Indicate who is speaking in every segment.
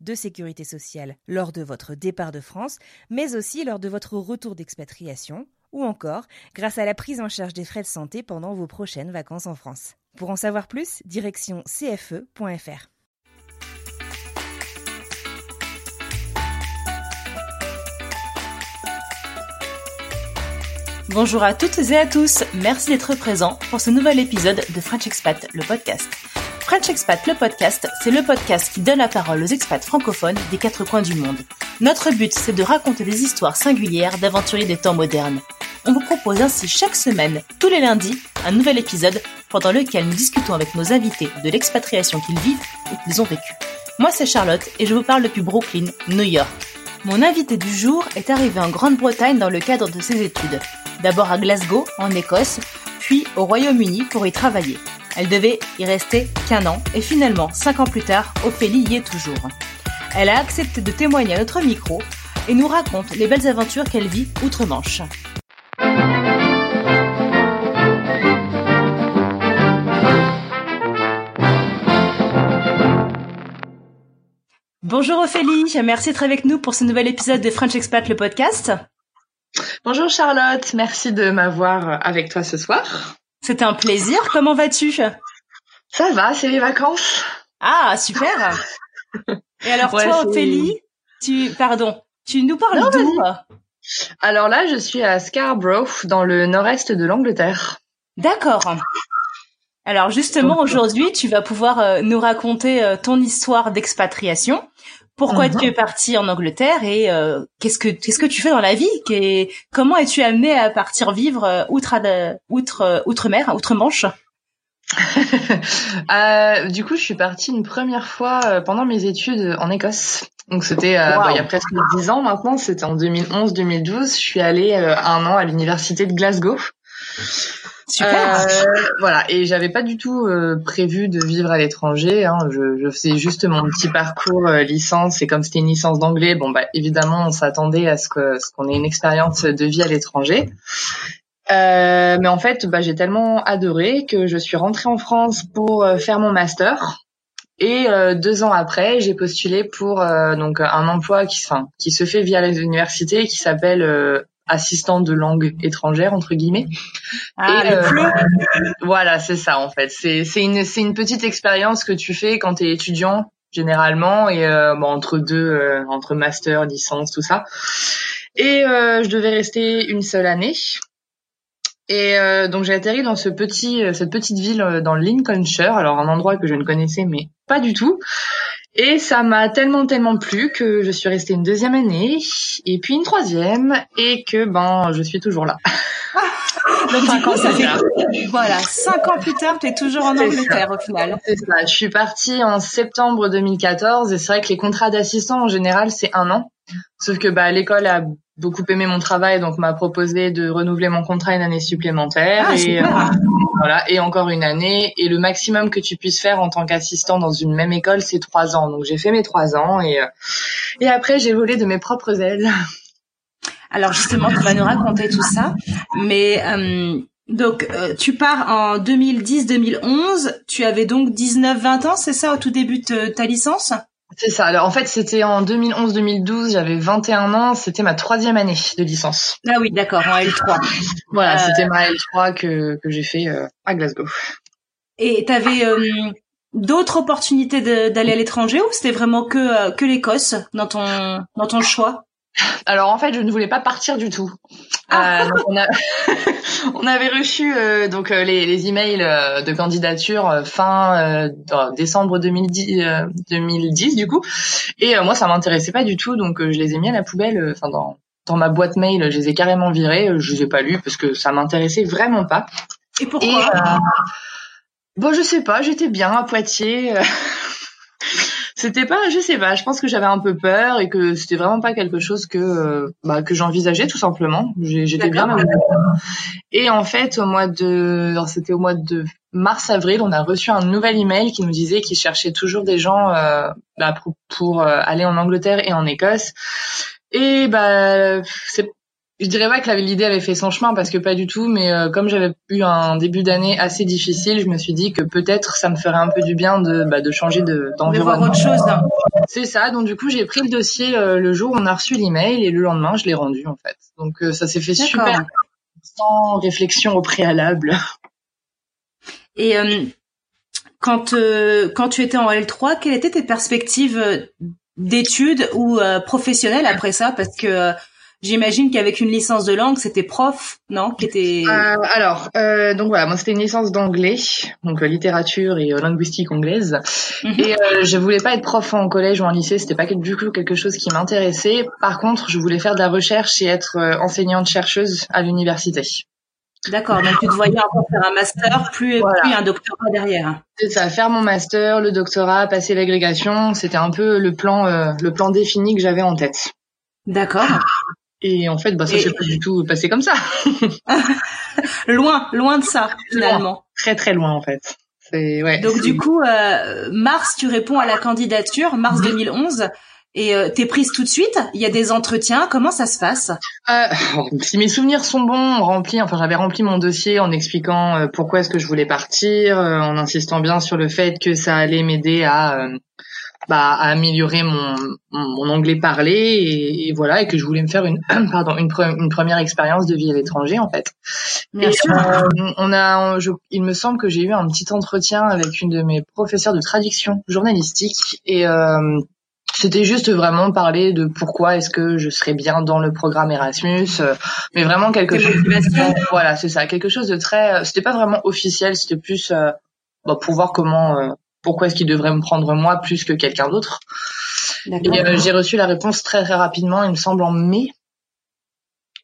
Speaker 1: de sécurité sociale lors de votre départ de France, mais aussi lors de votre retour d'expatriation, ou encore grâce à la prise en charge des frais de santé pendant vos prochaines vacances en France. Pour en savoir plus, direction cfe.fr.
Speaker 2: Bonjour à toutes et à tous, merci d'être présents pour ce nouvel épisode de French Expat, le podcast. French Expat, le podcast, c'est le podcast qui donne la parole aux expats francophones des quatre coins du monde. Notre but, c'est de raconter des histoires singulières d'aventuriers des temps modernes. On vous propose ainsi chaque semaine, tous les lundis, un nouvel épisode pendant lequel nous discutons avec nos invités de l'expatriation qu'ils vivent ou qu'ils ont vécue. Moi, c'est Charlotte et je vous parle depuis Brooklyn, New York. Mon invité du jour est arrivé en Grande-Bretagne dans le cadre de ses études. D'abord à Glasgow, en Écosse, puis au Royaume-Uni pour y travailler. Elle devait y rester qu'un an et finalement, cinq ans plus tard, Ophélie y est toujours. Elle a accepté de témoigner à notre micro et nous raconte les belles aventures qu'elle vit outre-Manche. Bonjour Ophélie, merci d'être avec nous pour ce nouvel épisode de French Expat le podcast.
Speaker 3: Bonjour Charlotte, merci de m'avoir avec toi ce soir.
Speaker 2: C'était un plaisir, comment vas-tu?
Speaker 3: Ça va, c'est les vacances.
Speaker 2: Ah, super Et alors
Speaker 3: Ouais,
Speaker 2: toi Ophélie, tu pardon, tu nous parles d'où?
Speaker 3: Alors là, je suis à Scarborough, dans le nord-est de l'Angleterre.
Speaker 2: D'accord. Alors justement aujourd'hui, tu vas pouvoir euh, nous raconter euh, ton histoire d'expatriation. Pourquoi
Speaker 3: Mhm.
Speaker 2: tu es partie en Angleterre et euh, qu'est-ce que qu'est-ce que tu fais dans la vie? Qu'est- Comment es-tu amenée à partir vivre euh, outre à- outre euh, outre-mer, outre-Manche?
Speaker 3: Euh, du coup, je suis partie une première fois euh, pendant mes études en Écosse. Donc c'était euh,
Speaker 2: Wow.
Speaker 3: bah, il y a presque dix ans maintenant, c'était en 2011-2012. Je suis allée euh, un an à l'université de Glasgow.
Speaker 2: Super.
Speaker 3: Euh, voilà, et j'avais pas du tout euh, prévu de vivre à l'étranger. Hein. Je, je faisais juste mon petit parcours euh, licence, et comme c'était une licence d'anglais, bon bah évidemment on s'attendait à ce que ce qu'on ait une expérience de vie à l'étranger. Euh, mais en fait, bah, j'ai tellement adoré que je suis rentrée en France pour euh, faire mon master. Et euh, deux ans après, j'ai postulé pour donc un emploi qui, enfin, qui se fait via les universités, qui s'appelle assistant de langue étrangère entre guillemets.
Speaker 2: Ah,
Speaker 3: Et, euh, voilà, c'est ça en fait. C'est c'est une c'est une petite expérience que tu fais quand tu es étudiant généralement et euh, bon, entre deux euh, entre master, licence, tout ça. Et euh, je devais rester une seule année. Et euh, donc j'ai atterri dans ce petit cette petite ville dans Lincolnshire, alors un endroit que je ne connaissais mais pas du tout. Et ça m'a tellement tellement plu que je suis restée une deuxième année et puis une troisième et que ben je suis toujours là.
Speaker 2: Donc du
Speaker 3: cinq
Speaker 2: coup,
Speaker 3: ans
Speaker 2: ça
Speaker 3: plus
Speaker 2: fait
Speaker 3: tard.
Speaker 2: voilà cinq ans plus tard, tu es toujours en Angleterre au final.
Speaker 3: C'est ça. Je suis partie en septembre 2014 et c'est vrai que les contrats d'assistant en général c'est un an. Sauf que bah l'école a beaucoup aimé mon travail donc m'a proposé de renouveler mon contrat une année supplémentaire
Speaker 2: Ah,
Speaker 3: et euh, voilà et encore une année et le maximum que tu puisses faire en tant qu'assistant dans une même école c'est trois ans donc j'ai fait mes trois ans et euh, et après j'ai volé de mes propres ailes.
Speaker 2: Alors justement, tu vas nous raconter tout ça. Mais euh, donc, euh, tu pars en 2010-2011. Tu avais donc 19-20 ans, c'est ça, au tout début de ta licence?
Speaker 3: C'est ça. Alors en fait c'était en 2011-2012 j'avais 21 ans c'était ma troisième année de licence.
Speaker 2: Ah oui, d'accord, en L3.
Speaker 3: Voilà
Speaker 2: Euh,
Speaker 3: c'était ma L3 que que j'ai fait euh, à Glasgow.
Speaker 2: Et tu avais d'autres opportunités d'aller à l'étranger ou c'était vraiment que euh, que l'Écosse dans ton dans ton choix?
Speaker 3: Alors en fait, je ne voulais pas partir du tout.
Speaker 2: Ah.
Speaker 3: Euh, donc on, a... on avait reçu euh, donc euh, les, les emails euh, de candidature euh, fin euh, décembre 2010, euh, 2010 du coup. Et euh, moi, ça m'intéressait pas du tout, donc euh, je les ai mis à la poubelle. euh, Enfin dans dans ma boîte mail, je les ai carrément virés. Je les ai pas lus parce que ça m'intéressait vraiment pas.
Speaker 2: Et
Speaker 3: Et
Speaker 2: pourquoi
Speaker 3: euh, bon, je sais pas, j'étais bien à Poitiers. C'était pas, je sais pas, je pense que j'avais un peu peur et que c'était vraiment pas quelque chose que euh, bah, que j'envisageais tout simplement. J'étais bien. Et en fait, au mois de, c'était au mois de mars-avril, on a reçu un nouvel email qui nous disait qu'ils cherchaient toujours des gens euh, bah, pour, pour, euh, aller en Angleterre et en Écosse. Et bah, c'est je dirais pas que l'idée avait fait son chemin parce que pas du tout, mais euh, comme j'avais eu un début d'année assez difficile, je me suis dit que peut-être ça me ferait un peu du bien de, bah, de changer de,
Speaker 2: De voir
Speaker 3: d'environnement.
Speaker 2: autre chose. hein.
Speaker 3: C'est ça, donc du coup j'ai pris le dossier euh, le jour où on a reçu l'email et le lendemain je l'ai rendu en fait. Donc euh, ça s'est fait super sans réflexion au préalable.
Speaker 2: Et euh, quand euh, quand tu étais en L3, quelles étaient tes perspectives euh, d'études ou euh, professionnelles après ça? Parce que euh, j'imagine qu'avec une licence de langue, c'était prof, non? Qui était
Speaker 3: Euh, alors, euh, donc voilà, moi c'était une licence d'anglais, donc euh, littérature et euh, linguistique anglaise.
Speaker 2: Mhm.
Speaker 3: Et euh, je voulais pas être prof en collège ou en lycée, c'était pas du tout quelque chose qui m'intéressait. Par contre, je voulais faire de la recherche et être enseignante chercheuse à l'université.
Speaker 2: D'accord. Donc tu te voyais encore faire un master, plus
Speaker 3: Voilà.
Speaker 2: plus un doctorat derrière.
Speaker 3: C'est ça, faire mon master, le doctorat, passer l'agrégation, c'était un peu le plan, euh, le plan défini que j'avais en tête.
Speaker 2: D'accord.
Speaker 3: Et en fait, bah ça s'est pas du tout passé comme ça.
Speaker 2: Loin, loin de ça finalement.
Speaker 3: Très très loin en fait. Ouais.
Speaker 2: Donc du coup, euh, mars, tu réponds à la candidature, mars 2011, et euh, t'es prise tout de suite. Il y a des entretiens. Comment ça se passe?
Speaker 3: Euh, si mes souvenirs sont bons, rempli, enfin j'avais rempli mon dossier en expliquant euh, pourquoi est-ce que je voulais partir, euh, en insistant bien sur le fait que ça allait m'aider à, euh, bah, à améliorer mon, mon, anglais parlé et, et voilà et que je voulais me faire une pardon une, pre- une première expérience de vie à l'étranger en fait.
Speaker 2: Bien
Speaker 3: Et,
Speaker 2: sûr.
Speaker 3: euh, on a, je- il me semble que j'ai eu un petit entretien avec une de mes professeurs de traduction journalistique et euh, c'était juste vraiment parler de pourquoi est-ce que je serais bien dans le programme Erasmus, euh, mais vraiment quelque chose.
Speaker 2: motivations.
Speaker 3: Voilà, c'est ça, quelque chose de très. C'était pas vraiment officiel, c'était plus euh, bah, pour voir comment, euh, pourquoi est-ce qu'il devrait me prendre moi plus que quelqu'un d'autre? Et euh, j'ai reçu la réponse très très rapidement, il me semble en mai.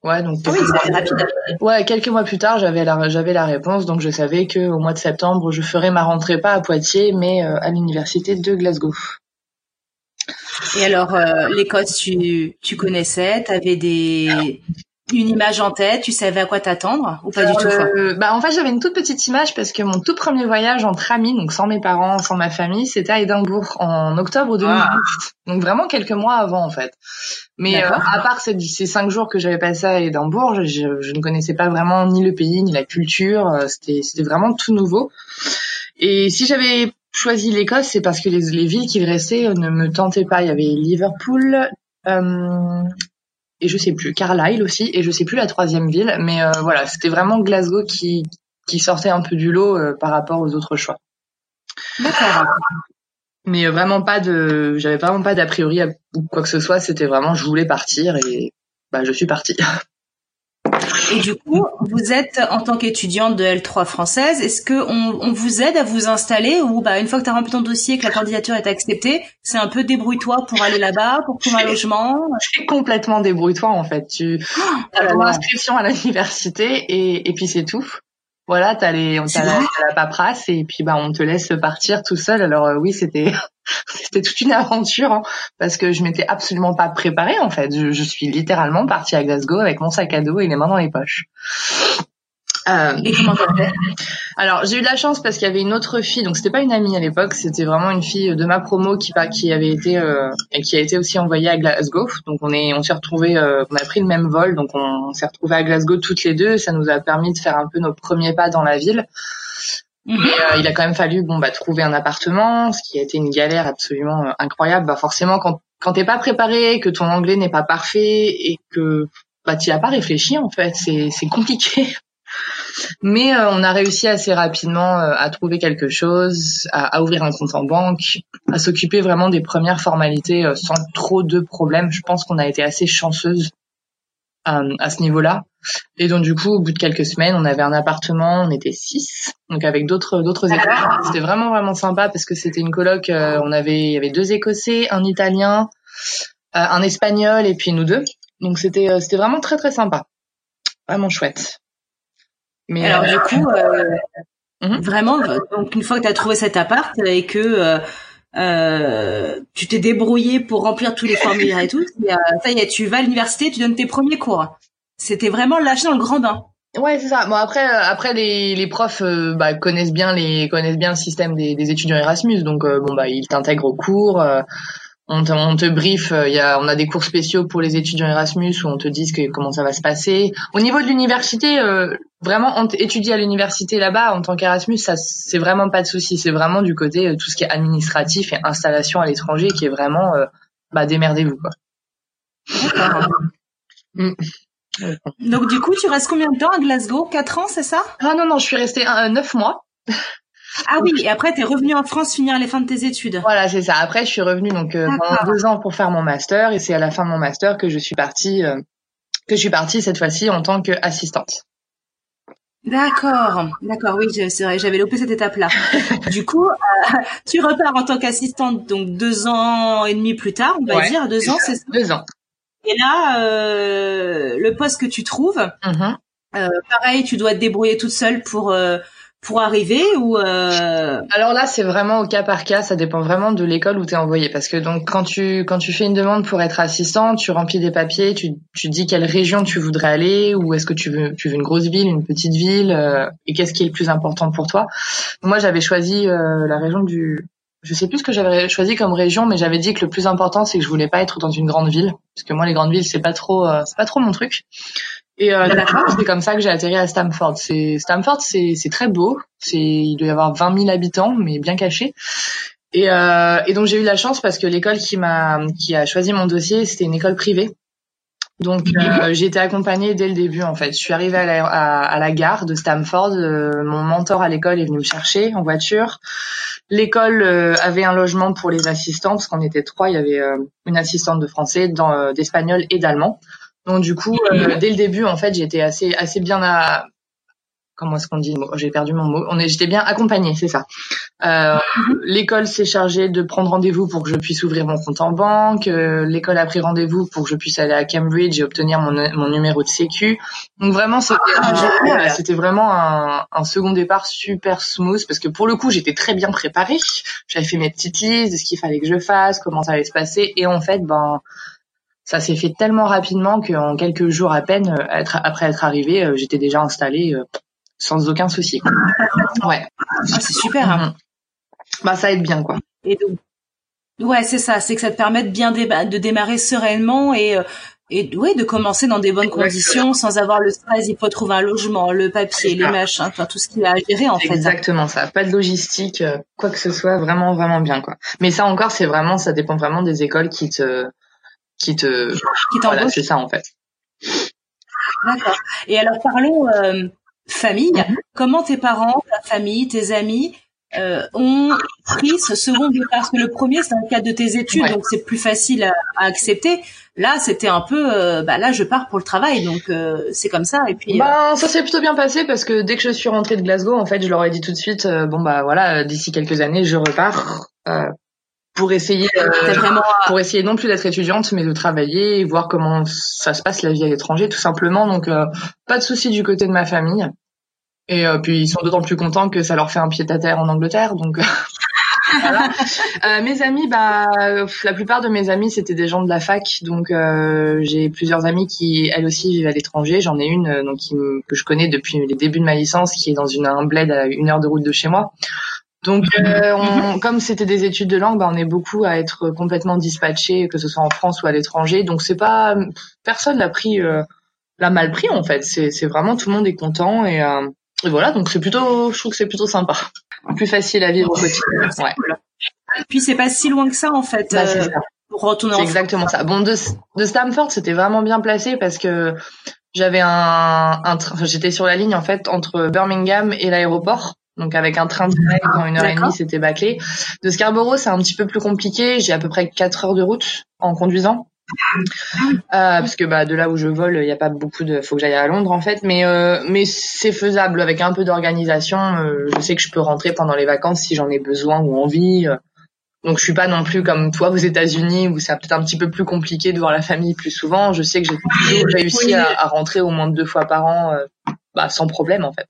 Speaker 3: Ouais, donc
Speaker 2: Ah oui, rapide.
Speaker 3: Ouais, quelques mois plus tard, j'avais la j'avais la réponse, donc je savais que au mois de septembre, je ferais ma rentrée pas à Poitiers, mais euh, à l'université de Glasgow.
Speaker 2: Et alors, euh, l'Écosse, tu, tu connaissais, t'avais des une image en tête, tu savais à quoi t'attendre ou pas du tout
Speaker 3: Euh, bah en fait, j'avais une toute petite image parce que mon tout premier voyage entre amis, donc sans mes parents, sans ma famille, c'était à Édimbourg en octobre 2008.
Speaker 2: Ah.
Speaker 3: Donc vraiment quelques mois avant en fait. Mais euh, à part ces, ces cinq jours que j'avais passé à Édimbourg, je, je- je ne connaissais pas vraiment ni le pays ni la culture. Euh, C'était c'était vraiment tout nouveau. Et si j'avais choisi l'Écosse, c'est parce que les, les villes qui restaient euh, ne me tentaient pas. Il y avait Liverpool, euh, et je sais plus, Carlisle aussi, et je sais plus la troisième ville. Mais euh, voilà, c'était vraiment Glasgow qui, qui sortait un peu du lot euh, par rapport aux autres choix.
Speaker 2: D'accord.
Speaker 3: Mais euh, vraiment pas de, j'avais vraiment pas d'a priori ou quoi que ce soit. C'était vraiment, je voulais partir et bah je suis partie.
Speaker 2: Et du coup, vous êtes en tant qu'étudiante de L3 française, est-ce que on, on vous aide à vous installer ou bah une fois que tu as rempli ton dossier, que la candidature est acceptée, c'est un peu débrouille-toi pour aller là-bas, pour trouver un logement?
Speaker 3: C'est complètement débrouille-toi en fait. Tu
Speaker 2: Oh
Speaker 3: as ton inscription à l'université et, et puis c'est tout. Voilà, t'as les, t'as la, la paperasse et puis bah on te laisse partir tout seul. Alors euh, oui, c'était c'était toute une aventure hein, parce que je m'étais absolument pas préparée en fait. Je, je suis littéralement partie à Glasgow avec mon sac à dos et les mains dans les poches. Euh,
Speaker 2: Et comment t'as fait?
Speaker 3: Alors j'ai eu de la chance parce qu'il y avait une autre fille, donc c'était pas une amie à l'époque, c'était vraiment une fille de ma promo qui qui avait été euh, et qui a été aussi envoyée à Glasgow. Donc on est on s'est retrouvés, euh, on a pris le même vol, donc on, s'est retrouvés à Glasgow toutes les deux. Ça nous a permis de faire un peu nos premiers pas dans la ville.
Speaker 2: Mhm.
Speaker 3: Et, euh, il a quand même fallu bon bah trouver un appartement, ce qui a été une galère absolument euh, incroyable. Bah forcément quand quand t'es pas préparé, que ton anglais n'est pas parfait et que bah t'y as pas réfléchi en fait, c'est c'est compliqué. Mais on a réussi assez rapidement à trouver quelque chose, à, ouvrir un compte en banque, à s'occuper vraiment des premières formalités sans trop de problèmes. Je pense qu'on a été assez chanceuse à ce niveau-là. Et donc du coup, au bout de quelques semaines, on avait un appartement, on était six, donc avec d'autres d'autres Écossais. C'était vraiment vraiment sympa parce que c'était une coloc. Euh, on avait il y avait deux Écossais, un Italien, euh, un Espagnol et puis nous deux. Donc c'était euh, c'était vraiment très très sympa, vraiment chouette.
Speaker 2: Mais alors du coup, mhm. vraiment, donc une fois que tu as trouvé cet appart et que tu t'es débrouillé pour remplir tous les formulaires et tout, ça y est, tu vas à l'université, tu donnes tes premiers cours. C'était vraiment lâché dans le grand bain.
Speaker 3: Ouais, c'est ça. Bon après, euh, après les, les profs euh, bah, connaissent bien les connaissent bien le système des, des étudiants Erasmus, donc euh, bon bah ils t'intègrent au cours. on te, on te brief, il y a, on a des cours spéciaux pour les étudiants Erasmus où on te dit que, comment ça va se passer. Au niveau de l'université, vraiment étudier à l'université là-bas en tant qu'Erasmus, ça c'est vraiment pas de souci. C'est vraiment du côté tout ce qui est administratif et installation à l'étranger qui est vraiment bah démerdez-vous quoi.
Speaker 2: Mm. Donc du coup, tu restes combien de temps à Glasgow? Quatre ans, c'est ça?
Speaker 3: Ah non, non, je suis restée euh, neuf mois.
Speaker 2: Ah oui, et après, tu es revenue en France finir les fins de tes études.
Speaker 3: Voilà, c'est ça. Après, je suis revenue donc euh, pendant deux ans pour faire mon master, et c'est à la fin de mon master que je suis partie, euh, que je suis partie cette fois-ci en tant qu'assistante.
Speaker 2: D'accord, d'accord, oui, c'est vrai, j'avais loupé cette étape-là. du coup, tu repars en tant qu'assistante, donc deux ans et demi plus tard, on va dire, deux ans, c'est ça
Speaker 3: Deux ans.
Speaker 2: Et là, euh, le poste que tu trouves, mm-hmm. euh, pareil, tu dois te débrouiller toute seule pour euh, arriver ou
Speaker 3: Alors là, c'est vraiment au cas par cas, ça dépend vraiment de l'école où tu es envoyé parce que donc quand tu quand tu fais une demande pour être assistant, tu remplis des papiers, tu tu dis quelle région tu voudrais aller ou est-ce que tu veux tu veux une grosse ville, une petite ville et qu'est-ce qui est le plus important pour toi. Moi, j'avais choisi la région du je sais plus ce que j'avais choisi comme région, mais j'avais dit que le plus important c'est que je voulais pas être dans une grande ville, parce que moi les grandes villes c'est pas trop, euh, c'est pas trop mon truc. Et euh, c'est comme ça que j'ai atterri à Stamford. C'est Stamford, c'est c'est très beau. C'est il doit y avoir 20 000 habitants, mais bien caché. Et, euh, et donc j'ai eu la chance parce que l'école qui m'a qui a choisi mon dossier, c'était une école privée. Donc euh, j'ai été accompagnée dès le début en fait. Je suis arrivée à la, à, la gare de Stamford. Euh, mon mentor à l'école est venu me chercher en voiture. L'école euh, avait un logement pour les assistants parce qu'on était trois. Il y avait une assistante de français, d'espagnol et d'allemand. Donc du coup, dès le début en fait, j'étais assez assez bien à, comment est-ce qu'on dit? J'ai perdu mon mot. On est, j'étais bien accompagnée, c'est ça. Euh, mhm. L'école s'est chargée de prendre rendez-vous pour que je puisse ouvrir mon compte en banque. Euh, l'école a pris rendez-vous pour que je puisse aller à Cambridge et obtenir mon, mon numéro de sécu. Donc vraiment, c'était, ah, c'était vraiment un, un, second départ super smooth parce que pour le coup, j'étais très bien préparée. J'avais fait mes petites listes de ce qu'il fallait que je fasse, comment ça allait se passer, et en fait, ben ça s'est fait tellement rapidement qu'en quelques jours à peine, euh, être, après être arrivée, j'étais déjà installée sans aucun souci.
Speaker 2: Ouais. Ah, c'est super. Hein.
Speaker 3: Mm-hmm. Bah ça aide bien quoi.
Speaker 2: Et donc, ouais, c'est ça, c'est que ça te permet de bien de démarrer sereinement et euh, et ouais, de commencer dans des bonnes conditions sans avoir le stress. Il faut trouver un logement, le papier, les machins, enfin tout ce qu'il a à gérer en
Speaker 3: fait. Exactement ça. Pas de logistique, euh, quoi que ce soit, vraiment vraiment bien quoi. Mais ça encore, c'est vraiment, ça dépend vraiment des écoles qui te qui te qui voilà, c'est ça en fait.
Speaker 2: D'accord. Et alors parlons euh, famille. Mhm. Comment tes parents, ta famille, tes amis euh, ont pris ce second départ? Parce que le premier, c'est dans le cadre de tes études, donc c'est plus facile à, accepter. Là, c'était un peu, euh, bah là, je pars pour le travail, donc euh, c'est comme ça. Et puis,
Speaker 3: bah, ça s'est plutôt bien passé parce que dès que je suis rentrée de Glasgow, en fait, je leur ai dit tout de suite, bon bah voilà, d'ici quelques années, je repars pour essayer vraiment... pour essayer non plus d'être étudiante mais de travailler et voir comment ça se passe la vie à l'étranger tout simplement donc pas de souci du côté de ma famille et euh, puis ils sont d'autant plus contents que ça leur fait un pied à terre en Angleterre donc voilà. Euh, mes amis, bah, la plupart de mes amis c'était des gens de la fac, donc euh, j'ai plusieurs amies qui elles aussi vivent à l'étranger. J'en ai une donc que je connais depuis les débuts de ma licence, qui est dans une un bled à une heure de route de chez moi. Donc, on, comme c'était des études de langue, bah, on est beaucoup à être complètement dispatché, que ce soit en France ou à l'étranger. Donc, c'est pas personne l'a pris, l'a mal pris en fait. C'est vraiment tout le monde est content et et voilà, donc c'est plutôt, je trouve que c'est plutôt sympa, plus facile à vivre au quotidien. Ouais.
Speaker 2: Puis c'est pas si loin que ça en fait.
Speaker 3: Bah, euh, Pour retourner. Exactement ça. Bon, de, de Stamford, c'était vraiment bien placé parce que J'avais un, un j'étais sur la ligne en fait entre Birmingham et l'aéroport. Donc avec un train direct en une heure et demie, c'était bâclé. De Scarborough, c'est un petit peu plus compliqué. J'ai à peu près quatre heures de route en conduisant. Euh, parce que bah de là où je vole, il n'y a pas beaucoup de, faut que j'aille à Londres en fait, mais euh, mais c'est faisable avec un peu d'organisation. Euh, je sais que je peux rentrer pendant les vacances si j'en ai besoin ou envie. Donc je suis pas non plus comme toi aux États-Unis où c'est peut-être un petit peu plus compliqué de voir la famille plus souvent. Je sais que j'ai toujours réussi à, à, rentrer au moins deux fois par an, bah, sans problème en fait.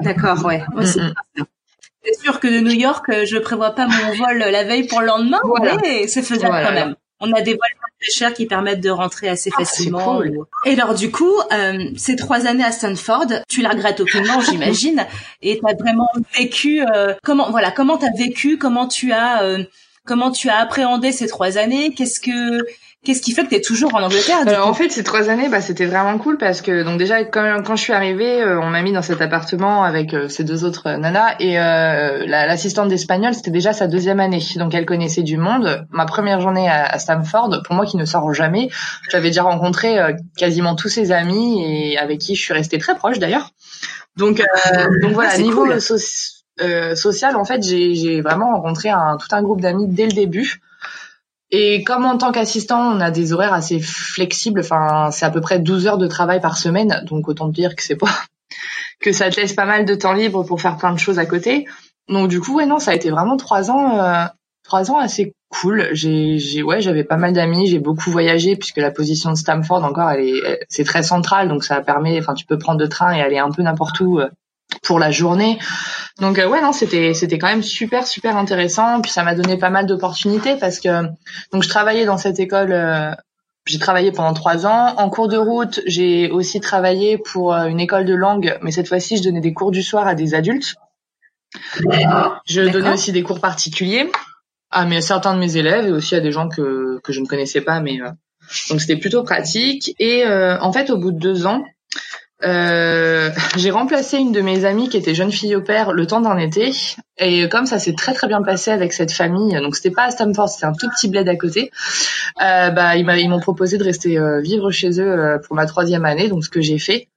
Speaker 2: D'accord, ouais. C'est sûr que de New York, je prévois pas mon vol la veille pour le lendemain, mais c'est faisable quand même. On a des vols très chers qui permettent de rentrer assez ah, facilement. Et alors du coup, euh, ces trois années à Stanford, tu la regrettes aucunement, j'imagine, et tu as vraiment vécu euh, comment voilà comment t'as vécu, comment tu as euh, comment tu as appréhendé ces trois années, qu'est-ce que Qu'est-ce qui fait que tu es toujours en Angleterre
Speaker 3: Alors en fait, ces trois années, bah, c'était vraiment cool parce que donc déjà quand, quand je suis arrivée, euh, on m'a mis dans cet appartement avec euh, ces deux autres nanas et euh, l'assistante d'espagnol, c'était déjà sa deuxième année, donc elle connaissait du monde. Ma première journée à, à Stamford, pour moi qui ne sors jamais, j'avais déjà rencontré quasiment tous ses amis et avec qui je suis restée très proche d'ailleurs. Donc donc voilà, ah, niveau social, en fait, j'ai vraiment rencontré un, tout un groupe d'amis dès le début. Et comme en tant qu'assistant, on a des horaires assez flexibles, enfin, c'est à peu près 12 heures de travail par semaine, donc autant dire que c'est pas que ça te laisse pas mal de temps libre pour faire plein de choses à côté. Donc du coup, ouais, non, ça a été vraiment trois ans, euh, trois ans assez cool. J'ai, j'ai, ouais, j'avais pas mal d'amis, j'ai beaucoup voyagé puisque la position de Stamford encore, elle est, c'est très central, donc ça permet, enfin, tu peux prendre le train et aller un peu n'importe où euh, pour la journée. Donc euh, ouais non c'était c'était quand même super super intéressant. Puis ça m'a donné pas mal d'opportunités parce que donc je travaillais dans cette école euh, j'ai travaillé pendant trois ans. En cours de route j'ai aussi travaillé pour euh, une école de langue mais cette fois-ci je donnais des cours du soir à des adultes. Je donnais aussi des cours particuliers à mes certains de mes élèves et aussi à des gens que que je ne connaissais pas mais donc c'était plutôt pratique. Et en fait au bout de deux ans euh, j'ai remplacé une de mes amies qui était jeune fille au père le temps d'un été. Et comme ça s'est très très bien passé avec cette famille donc c'était pas à Stamford c'était un tout petit bled à côté euh, bah ils m'ont proposé de rester euh, vivre chez eux pour ma troisième année donc ce que j'ai fait.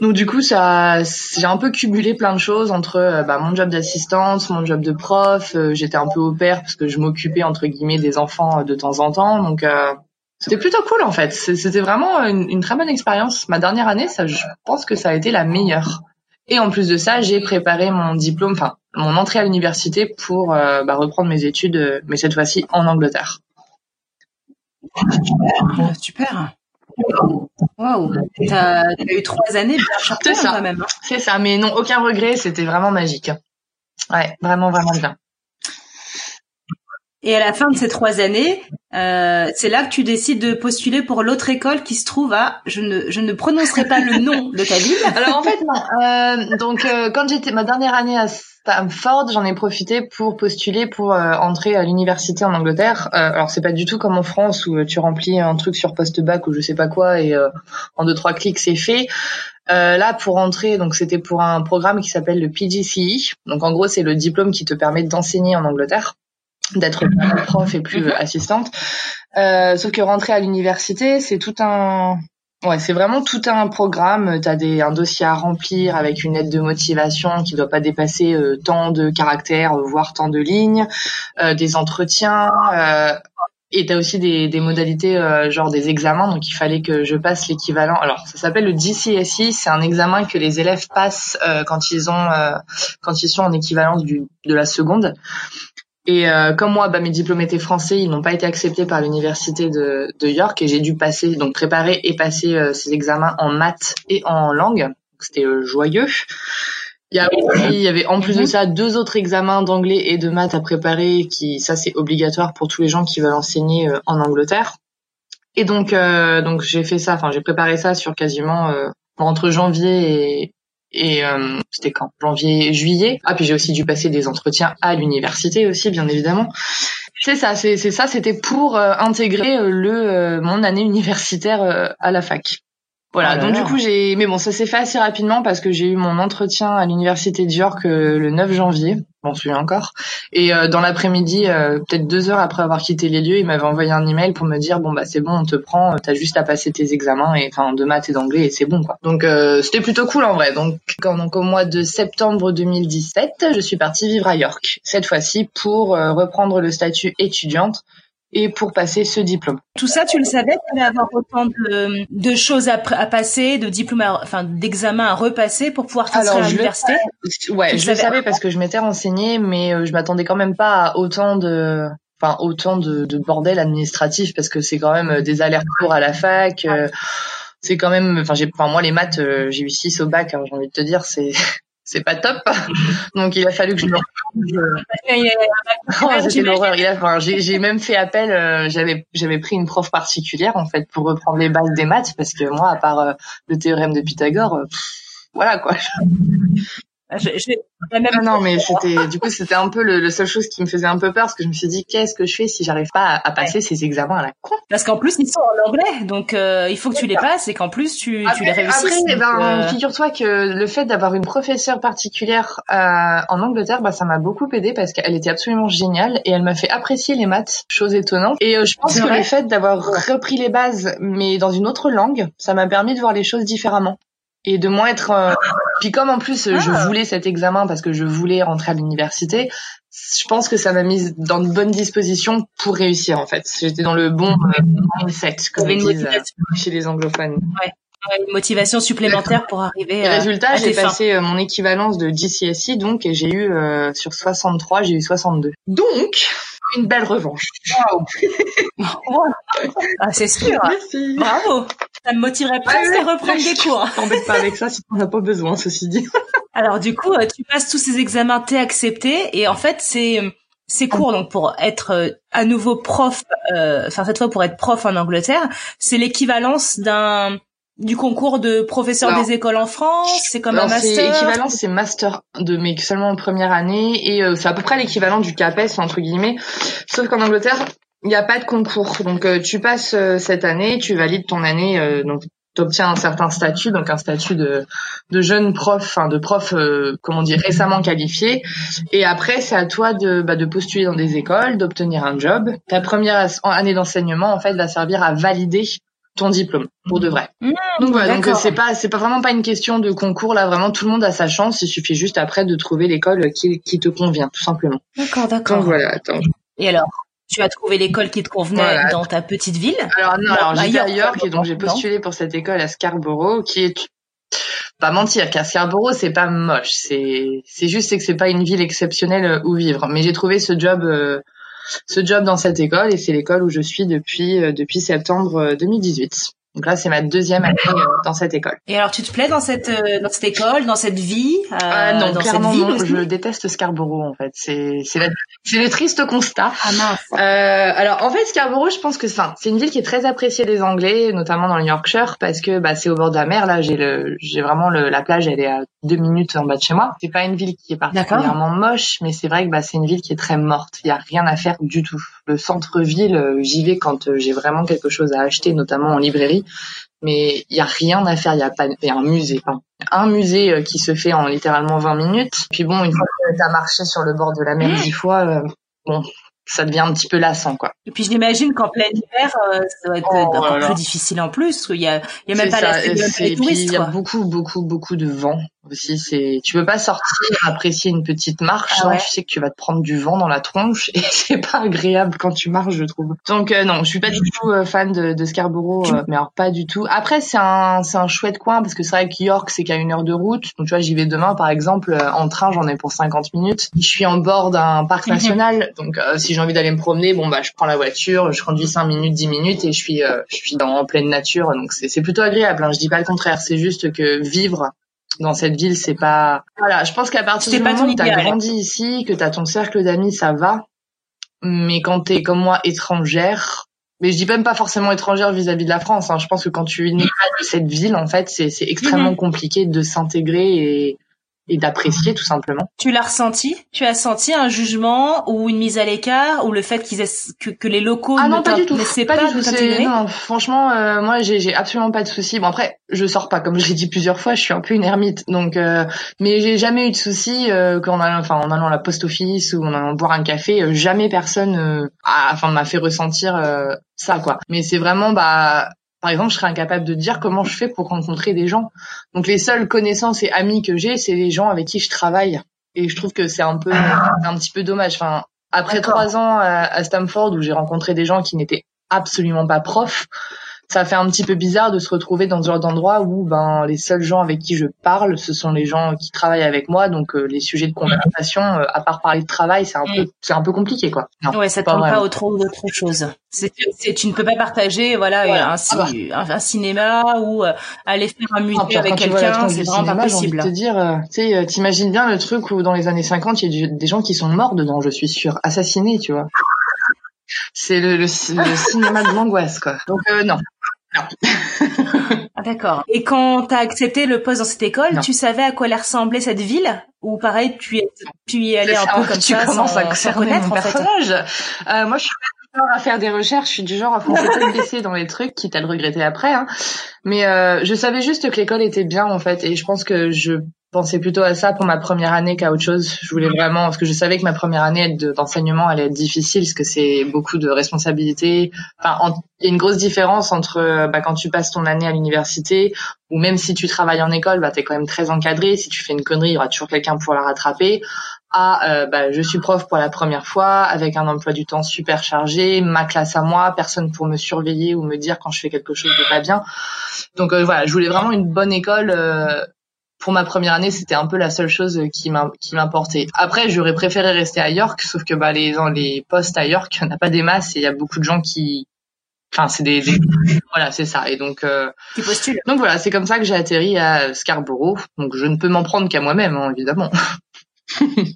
Speaker 3: Donc du coup ça j'ai un peu cumulé plein de choses entre bah, mon job d'assistante mon job de prof j'étais un peu au père parce que je m'occupais entre guillemets des enfants de temps en temps donc c'était plutôt cool en fait. C'était vraiment une, très bonne expérience. Ma dernière année, ça, je pense que ça a été la meilleure. Et en plus de ça, j'ai préparé mon diplôme, enfin mon entrée à l'université pour euh, bah, reprendre mes études, euh, mais cette fois-ci en Angleterre.
Speaker 2: Super. Super. Waouh, t'as eu trois années bien charpées quand même. Hein.
Speaker 3: C'est ça, mais non, aucun regret, c'était vraiment magique. Ouais, vraiment, vraiment bien.
Speaker 2: Et à la fin de ces trois années, euh, c'est là que tu décides de postuler pour l'autre école qui se trouve à, je ne, je ne prononcerai pas le nom de ta ville.
Speaker 3: Alors en fait non. Euh, donc euh, quand j'étais ma dernière année à Stamford, j'en ai profité pour postuler pour euh, entrer à l'université en Angleterre. Euh, alors c'est pas du tout comme en France où tu remplis un truc sur post-bac ou je sais pas quoi et en deux trois clics c'est fait. là pour entrer, donc c'était pour un programme qui s'appelle le PGCE. Donc en gros c'est le diplôme qui te permet d'enseigner en Angleterre d'être prof et plus mhm. assistante. Euh, sauf que rentrer à l'université, c'est tout un Ouais, c'est vraiment tout un programme. Tu as des, un dossier à remplir avec une aide de motivation qui doit pas dépasser euh, tant de caractères, voire tant de lignes, euh, des entretiens. Euh, et tu as aussi des, des modalités, euh, genre des examens. Donc, il fallait que je passe l'équivalent. Alors, ça s'appelle le GCSE. C'est un examen que les élèves passent quand ils ont, quand ils sont en équivalence du, de la seconde. Et euh, comme moi, bah, mes diplômes étaient français, ils n'ont pas été acceptés par l'université de, de, York et j'ai dû passer, donc préparer et passer euh, ces examens en maths et en langue. C'était euh, joyeux. Il y, a il y avait en plus de ça deux autres examens d'anglais et de maths à préparer, qui ça c'est obligatoire pour tous les gens qui veulent enseigner en Angleterre. Et donc donc j'ai fait ça, enfin j'ai préparé ça sur quasiment entre janvier et, et euh, c'était quand? Janvier juillet? Ah puis j'ai aussi dû passer des entretiens à l'université aussi bien évidemment. C'est ça c'est ça c'était pour euh, intégrer euh, le mon année universitaire à la fac voilà ah donc du coup j'ai mais bon ça s'est fait assez rapidement parce que j'ai eu mon entretien à l'université de York le 9 janvier m'en souviens encore. Et euh, dans l'après-midi, euh, peut-être deux heures après avoir quitté les lieux, il m'avait envoyé un email pour me dire bon bah c'est bon, on te prend, t'as juste à passer tes examens et enfin de maths et d'anglais et c'est bon quoi. Donc euh, c'était plutôt cool en vrai. Donc quand donc au mois de septembre 2017, je suis partie vivre à York cette fois-ci pour reprendre le statut étudiante et pour passer ce diplôme.
Speaker 2: Tout ça, tu le savais, tu allais avoir autant de, de choses à, à, passer, de diplômes, enfin d'examens à repasser pour pouvoir t'inscrire à l'université?
Speaker 3: Ouais, je le savais parce que je m'étais renseignée, mais euh, je m'attendais quand même pas à autant de enfin autant de, de bordel administratif parce que c'est quand même euh, des allers-retours à la fac. Euh, c'est quand même, enfin j'ai, enfin moi les maths, j'ai eu 6 au bac. Hein, j'ai envie de te dire, c'est c'est pas top. Donc il a fallu que je me oh, c'était l'horreur. Enfin, j'ai même fait appel. Euh, j'avais j'avais pris une prof particulière en fait pour reprendre les bases des maths parce que moi, à part euh, le théorème de Pythagore, euh, voilà quoi.
Speaker 2: Ah,
Speaker 3: ah non, mais c'était du coup c'était un peu le, le seule chose qui me faisait un peu peur parce que je me suis dit qu'est-ce que je fais si j'arrive pas à, passer ces examens à la con?
Speaker 2: Parce qu'en plus ils sont en anglais, donc euh, il faut que tu les passes et qu'en plus tu, tu les réussisses.
Speaker 3: Après, eh ben, euh, figure-toi que le fait d'avoir une professeure particulière euh, en Angleterre, bah ça m'a beaucoup aidé parce qu'elle était absolument géniale et elle m'a fait apprécier les maths, chose étonnante. Et je pense que le fait d'avoir repris les bases mais dans une autre langue, ça m'a permis de voir les choses différemment et de moins être euh, puis comme en plus je ah. voulais cet examen parce que je voulais rentrer à l'université je pense que ça m'a mise dans de bonnes dispositions pour réussir en fait j'étais dans le bon euh, mindset comme ils disent euh, chez les anglophones
Speaker 2: ouais une motivation supplémentaire pour arriver.
Speaker 3: à résultat, j'ai passé mon équivalence de GCSE donc et j'ai eu sur 63, j'ai eu 62. Donc une belle revanche.
Speaker 2: ah, c'est sûr. Merci. Bravo. Ça me motiverait presque à reprendre des cours.
Speaker 3: T'embête pas avec ça si on n'a pas besoin, ceci dit.
Speaker 2: Alors du coup, euh, tu passes tous ces examens, t'es accepté et en fait c'est c'est court donc pour être euh, à nouveau prof, euh, enfin cette fois pour être prof en Angleterre, c'est l'équivalence d'un du concours de professeur des écoles en France C'est comme un master
Speaker 3: C'est équivalent, c'est master de mais seulement en première année et euh, c'est à peu près l'équivalent du CAPES entre guillemets. Sauf qu'en Angleterre, il n'y a pas de concours. Donc euh, tu passes euh, cette année, tu valides ton année, donc tu obtiens un certain statut, donc un statut de, de jeune prof, enfin de prof, comment dire, récemment qualifié. Et après, c'est à toi de, bah, de postuler dans des écoles, d'obtenir un job. Ta première année d'enseignement, en fait, va servir à valider ton diplôme pour de vrai. Mmh, donc voilà, donc c'est pas c'est pas vraiment pas une question de concours là, vraiment tout le monde a sa chance, il suffit juste après de trouver l'école qui qui te convient tout simplement.
Speaker 2: D'accord, d'accord.
Speaker 3: Donc voilà, attends.
Speaker 2: Et alors? Tu as trouvé l'école qui te convenait dans ta petite ville
Speaker 3: Alors non, alors j'étais à York et donc j'ai postulé pour cette école à Scarborough qui est pas mentir qu'à Scarborough c'est pas moche, c'est c'est juste que c'est pas une ville exceptionnelle où vivre, mais j'ai trouvé ce job euh, ce job dans cette école et c'est l'école où je suis depuis euh, depuis septembre 2018. Euh, donc là, c'est ma deuxième année euh, dans cette école.
Speaker 2: Et alors, tu te plais dans cette dans cette école, dans cette vie
Speaker 3: euh, ah Non, dans clairement cette non. Je déteste Scarborough en fait. C'est c'est c'est le triste constat.
Speaker 2: Ah mince.
Speaker 3: Euh, alors en fait, Scarborough, je pense que enfin, c'est une ville qui est très appréciée des Anglais, notamment dans le Yorkshire, parce que bah c'est au bord de la mer. Là, j'ai le j'ai vraiment le, la plage, elle est à deux minutes en bas de chez moi. C'est pas une ville qui est particulièrement moche, mais c'est vrai que bah c'est une ville qui est très morte. Il y a rien à faire du tout. Le centre-ville, euh, j'y vais quand j'ai vraiment quelque chose à acheter, notamment en librairie mais il y a rien à faire. Il y a pas, y a un musée, un musée euh, qui se fait en littéralement 20 minutes. Puis bon, une fois que t'as marché sur le bord de la mer dix fois, euh, bon, ça devient un petit peu lassant, quoi.
Speaker 2: Et puis j'imagine qu'en plein hiver, euh, ça va être oh, encore plus difficile en plus. Il y a, il y a même pas ça, la puis
Speaker 3: il y a beaucoup, beaucoup, beaucoup de vent aussi. C'est, tu peux pas sortir apprécier une petite marche. Ah tu sais que tu vas te prendre du vent dans la tronche et c'est pas agréable quand tu marches, je trouve. Donc euh, non, je suis pas du tout euh, fan de, de Scarborough, mais alors pas du tout. Après c'est un, c'est un chouette coin parce que c'est vrai que York c'est qu'à une heure de route. Donc tu vois, j'y vais demain par exemple en train, j'en ai pour 50 minutes. Je suis en bord d'un parc mhm. national, donc si j'ai envie d'aller me promener, bon bah je prends la voiture, je conduis 5 minutes, 10 minutes et je suis euh, je suis dans en pleine nature, donc c'est c'est plutôt agréable. Hein. Je dis pas le contraire, c'est juste que vivre dans cette ville, c'est pas voilà. Je pense qu'à partir du moment où t'as grandi ici, que t'as ton cercle d'amis, ça va. Mais quand t'es comme moi étrangère, mais je dis même pas forcément étrangère vis-à-vis de la France. Hein. Je pense que quand tu n'es pas de cette ville, en fait, c'est extrêmement mm-hmm. compliqué de s'intégrer et et d'apprécier tout simplement.
Speaker 2: Tu l'as ressenti? Tu as senti un jugement ou une mise à l'écart ou le fait qu'ils que, que les locaux
Speaker 3: ah
Speaker 2: ne
Speaker 3: non pas du tout.
Speaker 2: pas,
Speaker 3: du tout. Non franchement euh, moi j'ai absolument pas de soucis. Bon après je sors pas comme je l'ai dit plusieurs fois je suis un peu une ermite. Donc euh, mais j'ai jamais eu de soucis euh, quand on enfin en allant à la post office ou en allant boire un café. Euh, jamais personne a, enfin m'a fait ressentir ça quoi. Mais c'est vraiment bah par exemple, je serais incapable de dire comment je fais pour rencontrer des gens. Donc les seules connaissances et amis que j'ai, c'est les gens avec qui je travaille. Et je trouve que c'est un peu, un petit peu dommage. Enfin, après trois ans à, à Stanford où j'ai rencontré des gens qui n'étaient absolument pas profs, ça fait un petit peu bizarre de se retrouver dans ce genre d'endroit où ben les seuls gens avec qui je parle, ce sont les gens qui travaillent avec moi, donc euh, les sujets de conversation, euh, à part parler de travail, c'est un peu c'est un peu compliqué quoi.
Speaker 2: Non, ouais, ça ne pas autre d'autre chose. C'est, tu ne peux pas partager voilà un, ah bah. un, cinéma ou euh, aller faire un musée ah, avec quelqu'un, c'est vraiment pas possible.
Speaker 3: J'ai envie de te dire, tu sais, t'imagines bien le truc où dans les années 50, il y a des gens qui sont morts dedans, je suis sûre, assassinés, tu vois. C'est le, le, cinéma de l'angoisse, quoi. Donc non,
Speaker 2: ah, d'accord. Et quand t'as accepté le poste dans cette école, tu savais à quoi elle ressemblait cette ville Ou pareil, tu, tu y allais un peu comme
Speaker 3: tu
Speaker 2: ça
Speaker 3: commences à connaître mon personnage. Euh, moi, je suis pas du genre à faire des recherches, je suis du genre à foncer tête baissée dans les trucs, quitte à le regretter après. Hein. Mais euh, je savais juste que l'école était bien en fait, et je pense que je pensais plutôt à ça pour ma première année qu'à autre chose. Je voulais vraiment, parce que je savais que ma première année d'enseignement allait être difficile, parce que c'est beaucoup de responsabilités. Enfin, il y a une grosse différence entre euh, bah, quand tu passes ton année à l'université, ou même si tu travailles en école, bah, tu es quand même très encadré. Si tu fais une connerie, il y aura toujours quelqu'un pour la rattraper. À, euh, bah, je suis prof pour la première fois, avec un emploi du temps super chargé, ma classe à moi, personne pour me surveiller ou me dire quand je fais quelque chose de pas bien. Donc euh, voilà, je voulais vraiment une bonne école pour ma première année, c'était un peu la seule chose qui m'importait. Après, j'aurais préféré rester à York, sauf que bah les les postes à York, il n'y a pas des masses et il y a beaucoup de gens qui enfin c'est des, voilà c'est ça. Et donc euh... donc voilà c'est comme ça que j'ai atterri à Scarborough. Donc je ne peux m'en prendre qu'à moi-même hein, évidemment.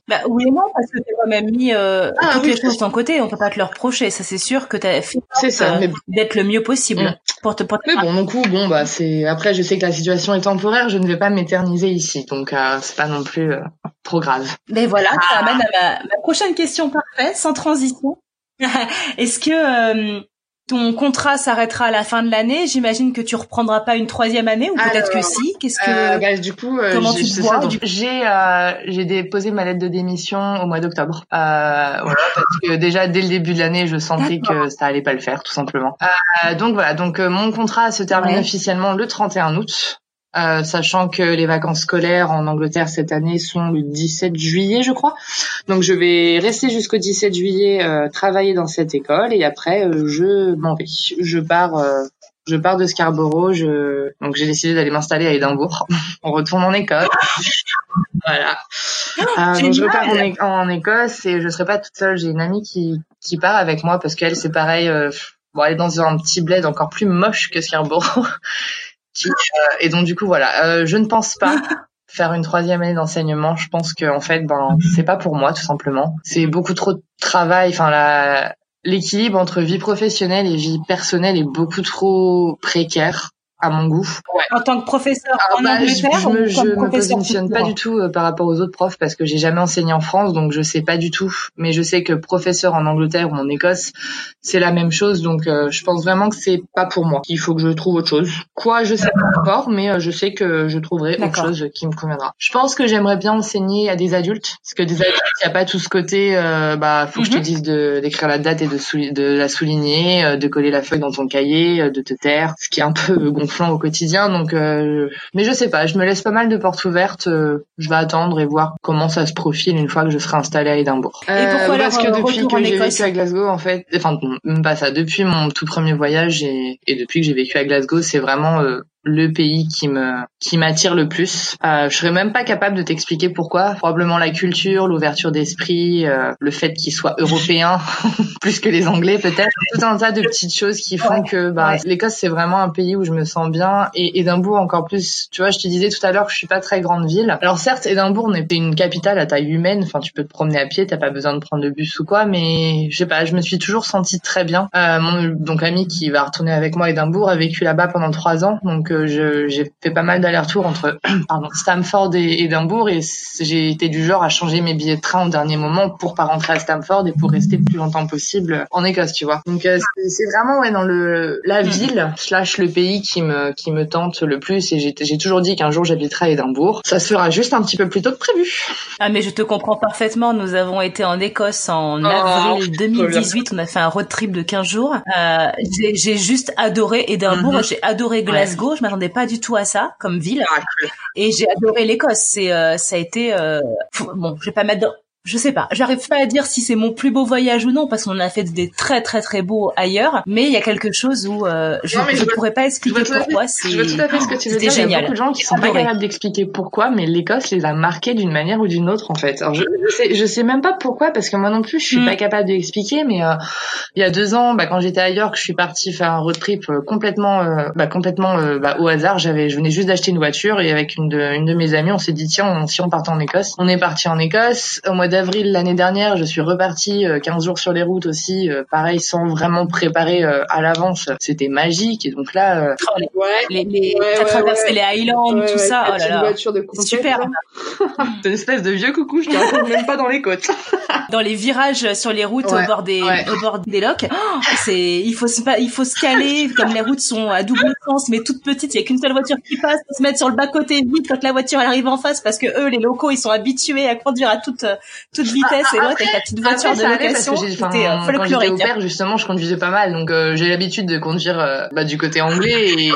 Speaker 2: Bah, oui et non, parce que t'as quand même mis euh, ah, toutes les choses de ton côté, on peut pas te le reprocher, ça c'est sûr que t'as fait euh, d'être le mieux possible. Mm. Pour te
Speaker 3: Mais bon, mon coup, bon bah c'est après je sais que la situation est temporaire, je ne vais pas m'éterniser ici, donc euh, c'est pas non plus euh, trop grave.
Speaker 2: Mais voilà, ça ah. amène à ma, prochaine question parfaite, sans transition. Est-ce que ton contrat s'arrêtera à la fin de l'année. J'imagine que tu reprendras pas une troisième annne ou peut-être que si. Qu'est-ce que
Speaker 3: euh, bah, du coup euh, comment tu te vois J'ai euh, j'ai déposé ma lettre de démission au mois d'octobre. Euh, voilà, parce que déjà dès le début de l'année, je sentais que ça allait pas le faire, tout simplement. Euh, donc voilà, donc mon contrat se termine officiellement le 31 août. Euh, sachant que les vacances scolaires en Angleterre cette année sont le 17 juillet, je crois. Donc je vais rester jusqu'au 17 juillet euh, travailler dans cette école et après euh, je m'en vais. Je pars je pars de Scarborough, je donc j'ai décidé d'aller m'installer à Édimbourg. On retourne en Écosse. voilà. Oh, donc je repars en, en, Écosse et je serai pas toute seule, j'ai une amie qui qui part avec moi parce qu'elle c'est pareil bon elle est dans un petit bled encore plus moche que Scarborough. Euh, et donc du coup voilà, euh, je ne pense pas faire une troisième année d'enseignement. Je pense que en fait, ben c'est pas pour moi tout simplement. C'est beaucoup trop de travail. Enfin la l'équilibre entre vie professionnelle et vie personnelle est beaucoup trop précaire à mon goût.
Speaker 2: En tant que professeur ah, en bah, Angleterre
Speaker 3: je, me, je me positionne pas du tout euh, par rapport aux autres profs parce que j'ai jamais enseigné en France, donc je sais pas du tout. Mais je sais que professeur en Angleterre ou en Écosse, c'est la même chose. Donc euh, je pense vraiment que c'est pas pour moi. Il faut que je trouve autre chose. Quoi, je sais pas encore, mais euh, je sais que je trouverai autre chose qui me conviendra. Je pense que j'aimerais bien enseigner à des adultes parce que des adultes, il y a pas tout ce côté. bah, faut que je te mhm. dise de d'écrire la date et de, de la souligner, de coller la feuille dans ton cahier, de te taire, ce qui est un peu gonflant au quotidien. Donc, euh, mais je sais pas, je me laisse pas mal de portes ouvertes. Euh, je vais attendre et voir comment ça se profile une fois que je serai installée à Édimbourg.
Speaker 2: Et pourquoi euh,
Speaker 3: Parce que depuis que j'ai vécu à Glasgow, en fait, enfin même pas ça, depuis mon tout premier voyage et, et depuis que j'ai vécu à Glasgow, c'est vraiment le pays qui me qui m'attire le plus. Euh, je serais même pas capable de t'expliquer pourquoi. Probablement la culture, l'ouverture d'esprit, euh, le fait qu'il soit européen. Plus que les Anglais peut-être. Tout un tas de petites choses qui font que bah, l'Écosse c'est vraiment un pays où je me sens bien et Édimbourg encore plus. Tu vois, je te disais tout à l'heure que je suis pas très grande ville. Alors certes, Édimbourg n'est pas une capitale à taille humaine. Enfin, tu peux te promener à pied, t'as pas besoin de prendre de bus ou quoi. Mais je sais pas, je me suis toujours sentie très bien. Euh, mon donc ami qui va retourner avec moi à Édimbourg a vécu là-bas pendant trois ans, donc euh, j'ai fait pas mal d'allers-retours entre pardon, Stamford et Édimbourg et j'ai été du genre à changer mes billets de train au dernier moment pour pas rentrer à Stamford et pour rester le plus longtemps possible en Écosse, tu vois. Donc euh, c'est vraiment ouais dans le la mm. ville slash le pays qui me qui me tente le plus et j'ai toujours dit qu'un jour j'habiterai à Édimbourg. Ça se fera juste un petit peu plus tôt que prévu.
Speaker 2: Ah mais je te comprends parfaitement. Nous avons été en Écosse en oh, avril 2018. On a fait un road trip de 15 jours. Euh, j'ai juste adoré Édimbourg. Mm-hmm. J'ai adoré Glasgow. Je m'attendais pas du tout à ça comme ville. Ah, et j'ai adoré l'Écosse. C'est euh, ça a été euh, bon. Je vais pas mettre je sais pas, j'arrive pas à dire si c'est mon plus beau voyage ou non parce qu'on a fait des très très très beaux ailleurs, mais il y a quelque chose où euh, je, ne pourrais pas expliquer pourquoi.
Speaker 3: C'est je vois tout à fait ce que tu veux dire. Il y a beaucoup de gens qui sont pas capables d'expliquer pourquoi, mais l'Écosse les a marqués d'une manière ou d'une autre en fait. Alors je, je, sais, je sais même pas pourquoi parce que moi non plus je suis mm. pas capable d'expliquer, mais euh, il y a deux ans, bah, quand j'étais à York, je suis partie faire un road trip euh, complètement, euh, bah, complètement euh, bah, au hasard. J'avais, je venais juste d'acheter une voiture et avec une de, une de mes amies, on s'est dit tiens, on, si on partait en Écosse, on est parti en Écosse au mois d'avril l'année dernière, je suis repartie 15 euh, jours sur les routes aussi, euh, pareil, sans vraiment préparer euh, à l'avance. C'était magique. Et donc là,
Speaker 2: oh, les, les, traversé les Highlands, tout ça. Oh là là. Voiture de super.
Speaker 3: C'est une espèce de vieux coucou. Je te raconte même pas dans les côtes.
Speaker 2: dans les virages sur les routes au bord des au bord des locs, oh, c'est il faut se il faut se caler comme les routes sont à double mais toutes petites. Il y a qu'une seule voiture qui passe. Se mettre sur le bas côté vite quand la voiture arrive en face parce que eux les locaux ils sont habitués à conduire à toute toute vitesse et l'autre avec la petite voiture de location c'était
Speaker 3: euh, folklorique. Quand au père, justement, je conduisais pas mal, donc euh, j'ai l'habitude de conduire euh, bah, du côté anglais. Et,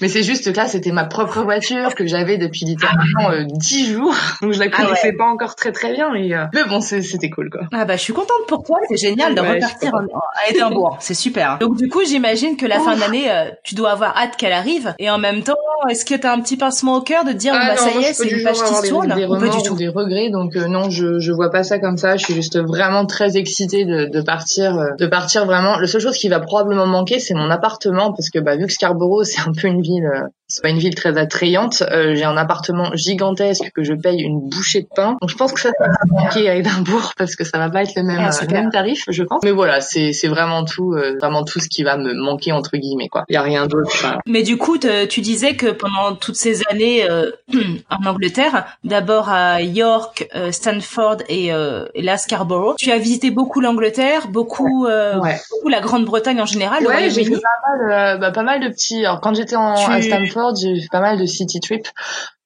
Speaker 3: mais c'est juste que là, c'était ma propre voiture que j'avais depuis littéralement euh, dix jours, donc je la ah connaissais pas encore très très bien. Mais, mais bon, c'était cool quoi.
Speaker 2: Ah bah je suis contente pour toi, c'est génial de repartir à Édimbourg, c'est super. Donc du coup, j'imagine que la fin d'année, tu dois avoir hâte qu'elle arrive, et en même temps, est-ce que t'as un petit pincement au cœur de dire ah bah ça y est, c'est une page qui se tourne
Speaker 3: des, remords, du tout. des regrets, donc non, je je vois pas ça comme ça. Je suis juste vraiment très excitée de, de partir, euh, de partir vraiment. La seule chose qui va probablement manquer, c'est mon appartement parce que bah, vu que Scarborough c'est un peu une ville, euh, c'est pas une ville très attrayante. Euh, j'ai un appartement gigantesque que je paye une bouchée de pain. Donc je pense que ça, va manquer à Édimbourg parce que ça va pas être le même, ah, le même tarif, je pense. Mais voilà, c'est c'est vraiment tout, vraiment tout ce qui va me manquer entre guillemets quoi. Il y a rien d'autre.
Speaker 2: Mais du coup, tu disais que pendant toutes ces années en Angleterre, d'abord à York, Stanford et, et là Scarborough tu as visité beaucoup l'Angleterre, beaucoup, euh, beaucoup la Grande-Bretagne en général.
Speaker 3: Ouais, j'ai fait pas mal, euh, bah, pas mal de petits. Alors quand j'étais en à Stanford, j'ai fait pas mal de city trips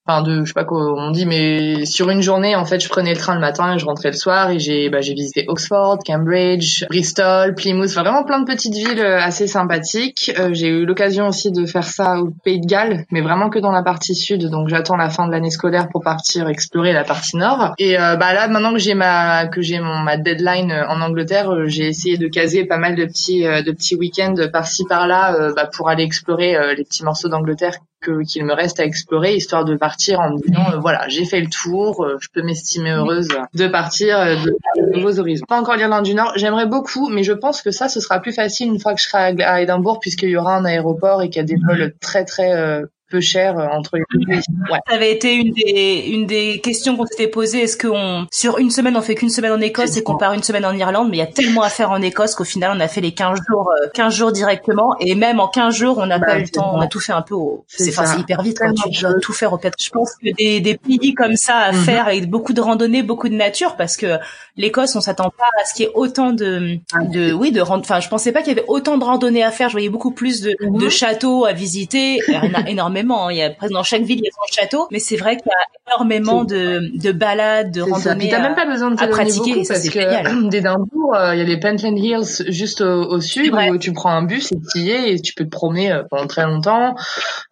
Speaker 3: enfin de je sais pas quoi on dit mais sur une journée en fait je prenais le train le matin et je rentrais le soir et j'ai bah, j'ai visité Oxford, Cambridge, Bristol, Plymouth, enfin, vraiment plein de petites villes euh, assez sympathiques. Euh, j'ai eu l'occasion aussi de faire ça au Pays de Galles, mais vraiment que dans la partie sud, donc j'attends la fin de l'année scolaire pour partir explorer la partie nord. Et euh, bah là maintenant que j'ai ma que j'ai mon ma deadline en Angleterre, j'ai essayé de caser pas mal de petits de petits week-ends par-ci par-là bah, pour aller explorer les petits morceaux d'Angleterre qu'il me reste à explorer, histoire de partir en me disant euh, voilà j'ai fait le tour, euh, je peux m'estimer heureuse de partir euh, de, nouveaux horizons. Pas encore l'Irlande du Nord, j'aimerais beaucoup, mais je pense que ça ce sera plus facile une fois que je serai à, Édimbourg puisqu'il y aura un aéroport et qu'il y a des vols très très peu cher euh, entre les deux.
Speaker 2: Ouais. Ça avait été une des une des questions qu'on s'était posées. Est-ce qu'on sur une semaine on fait qu'une semaine en Écosse et qu'on part une semaine en Irlande? Mais il y a tellement à faire en Écosse qu'au final on a fait les 15 jours 15 euh, jours directement et même en 15 jours on n'a pas eu le temps. On a tout fait un peu au. C'est enfin hyper vite quand tu dois tout faire au quatre. Je pense que des des pays comme ça à mhm. faire avec beaucoup de randonnées, beaucoup de nature parce que l'Écosse on s'attend pas à ce qu'il y ait autant de ah, de oui de enfin je pensais pas qu'il y avait autant de randonnées à faire. Je voyais beaucoup plus de, de mhm. châteaux à visiter. Il y en a énormément Hein. Il y a presque dans chaque ville il y a son château, mais c'est vrai qu'il y a énormément de, de balades, de randonnées.
Speaker 3: T'as même pas besoin de à pratiquer. Ça, parce que d'Édimbourg, euh, il y a les Pentland Hills juste au, sud où tu prends un bus et tu y es et tu peux te promener euh, pendant très longtemps.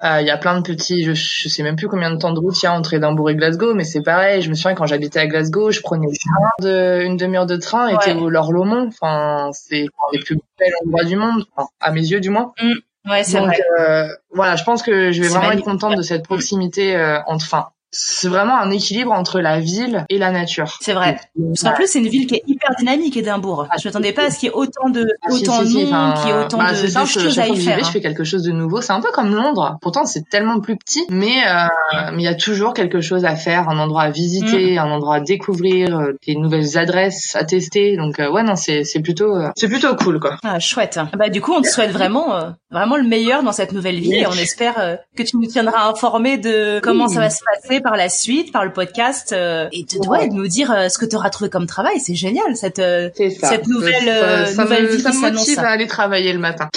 Speaker 3: Euh, il y a plein de petits, je, je, sais même plus combien de temps de route il y a entre Édimbourg et Glasgow, mais c'est pareil. Je me souviens quand j'habitais à Glasgow, je prenais une, de, une demi-heure de train et t'es au Lorlomont. Enfin, c'est les plus belles endroits du monde, à mes yeux du moins. Mm.
Speaker 2: Ouais, c'est
Speaker 3: vrai. Euh, voilà, je pense que je vais vraiment être contente de cette proximité, euh, enfin, c'est vraiment un équilibre entre la ville et la nature.
Speaker 2: C'est vrai. Parce qu'en plus, c'est une ville qui est hyper dynamique, Édimbourg. Je m'attendais pas à ce qu'il y ait autant de,
Speaker 3: Ah,
Speaker 2: autant
Speaker 3: si,
Speaker 2: de
Speaker 3: enfin,
Speaker 2: qu'il y ait autant
Speaker 3: bah,
Speaker 2: de,
Speaker 3: c'est
Speaker 2: de
Speaker 3: simple,
Speaker 2: choses à y faire.
Speaker 3: je fais quelque chose de nouveau. C'est un peu comme Londres. Pourtant, c'est tellement plus petit, mais euh, mais il y a toujours quelque chose à faire, un endroit à visiter, un endroit à découvrir, euh, des nouvelles adresses à tester. Donc euh, ouais, non, c'est c'est plutôt euh, c'est plutôt cool quoi.
Speaker 2: Ah, chouette. Bah du coup, on te souhaite vraiment euh, vraiment le meilleur dans cette nouvelle vie et on espère euh, que tu nous tiendras informés de comment
Speaker 3: Oui.
Speaker 2: ça va se passer par la suite, par le podcast euh, et de, ouais,
Speaker 3: Ouais.
Speaker 2: de nous dire euh, ce que tu auras trouvé comme travail. C'est génial cette euh. Cette nouvelle,
Speaker 3: ça,
Speaker 2: euh,
Speaker 3: ça
Speaker 2: nouvelle
Speaker 3: me,
Speaker 2: vie
Speaker 3: ça
Speaker 2: qui
Speaker 3: me motive à aller travailler le matin.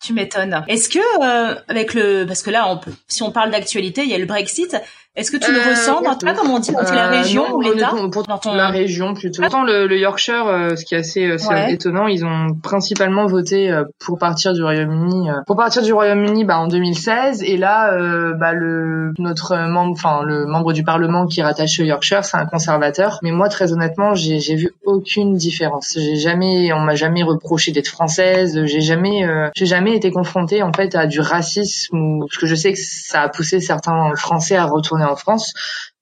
Speaker 2: Tu m'étonnes. Est-ce que euh, avec le parce que là on peut, si on parle d'actualité, il y a le Brexit. Est-ce que tu le
Speaker 3: Euh,
Speaker 2: ressens dans toi comme on dit dans la
Speaker 3: Euh,
Speaker 2: région
Speaker 3: non,
Speaker 2: ou l'État Dans ton-
Speaker 3: la région plutôt. Pourtant le, le Yorkshire, euh, ce qui est assez, euh,
Speaker 2: Ouais.
Speaker 3: étonnant, ils ont principalement voté euh, pour partir du Royaume-Uni. euh, pour partir du Royaume-Uni, bah, en 2016. Et là, euh, bah, le notre membre, enfin le membre du Parlement qui est rattaché au Yorkshire, c'est un conservateur. Mais moi, très honnêtement, j'ai j'ai vu aucune différence. J'ai jamais, on m'a jamais reproché d'être française. J'ai jamais, euh, j'ai jamais été confrontée en fait à du racisme ou parce que je sais que ça a poussé certains Français à retourner en France.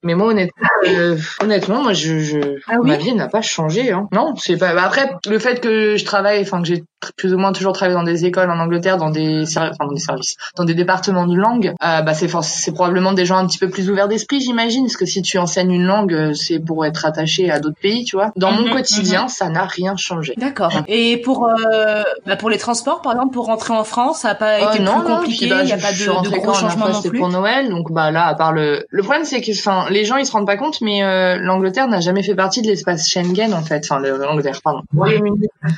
Speaker 3: Mais moi, honnêtement, euh, honnêtement, moi, je, je
Speaker 2: Ah oui
Speaker 3: ma vie n'a pas changé. Hein. Non, c'est pas. bah, après, le fait que je travaille, enfin que j'ai plus ou moins toujours travaillé dans des écoles en Angleterre, dans des, enfin, dans des services, dans des départements de langue, euh, bah c'est c'est probablement des gens un petit peu plus ouverts d'esprit, j'imagine, parce que si tu enseignes une langue, euh, c'est pour être attaché à d'autres pays, tu vois. Dans mon
Speaker 2: Mhm,
Speaker 3: quotidien, ça n'a rien changé.
Speaker 2: D'accord. Et pour euh, bah, pour les transports par exemple pour rentrer en France, ça a pas
Speaker 3: Oh,
Speaker 2: été
Speaker 3: non,
Speaker 2: plus compliqué,
Speaker 3: bah,
Speaker 2: il y a
Speaker 3: je-
Speaker 2: pas de, de gros changements non
Speaker 3: c'était
Speaker 2: plus.
Speaker 3: pour Noël, donc bah là, à part le, le problème, c'est que, enfin, les gens ils se rendent pas compte, mais euh, l'Angleterre n'a jamais fait partie de l'espace Schengen en fait, enfin le- l'Angleterre, pardon.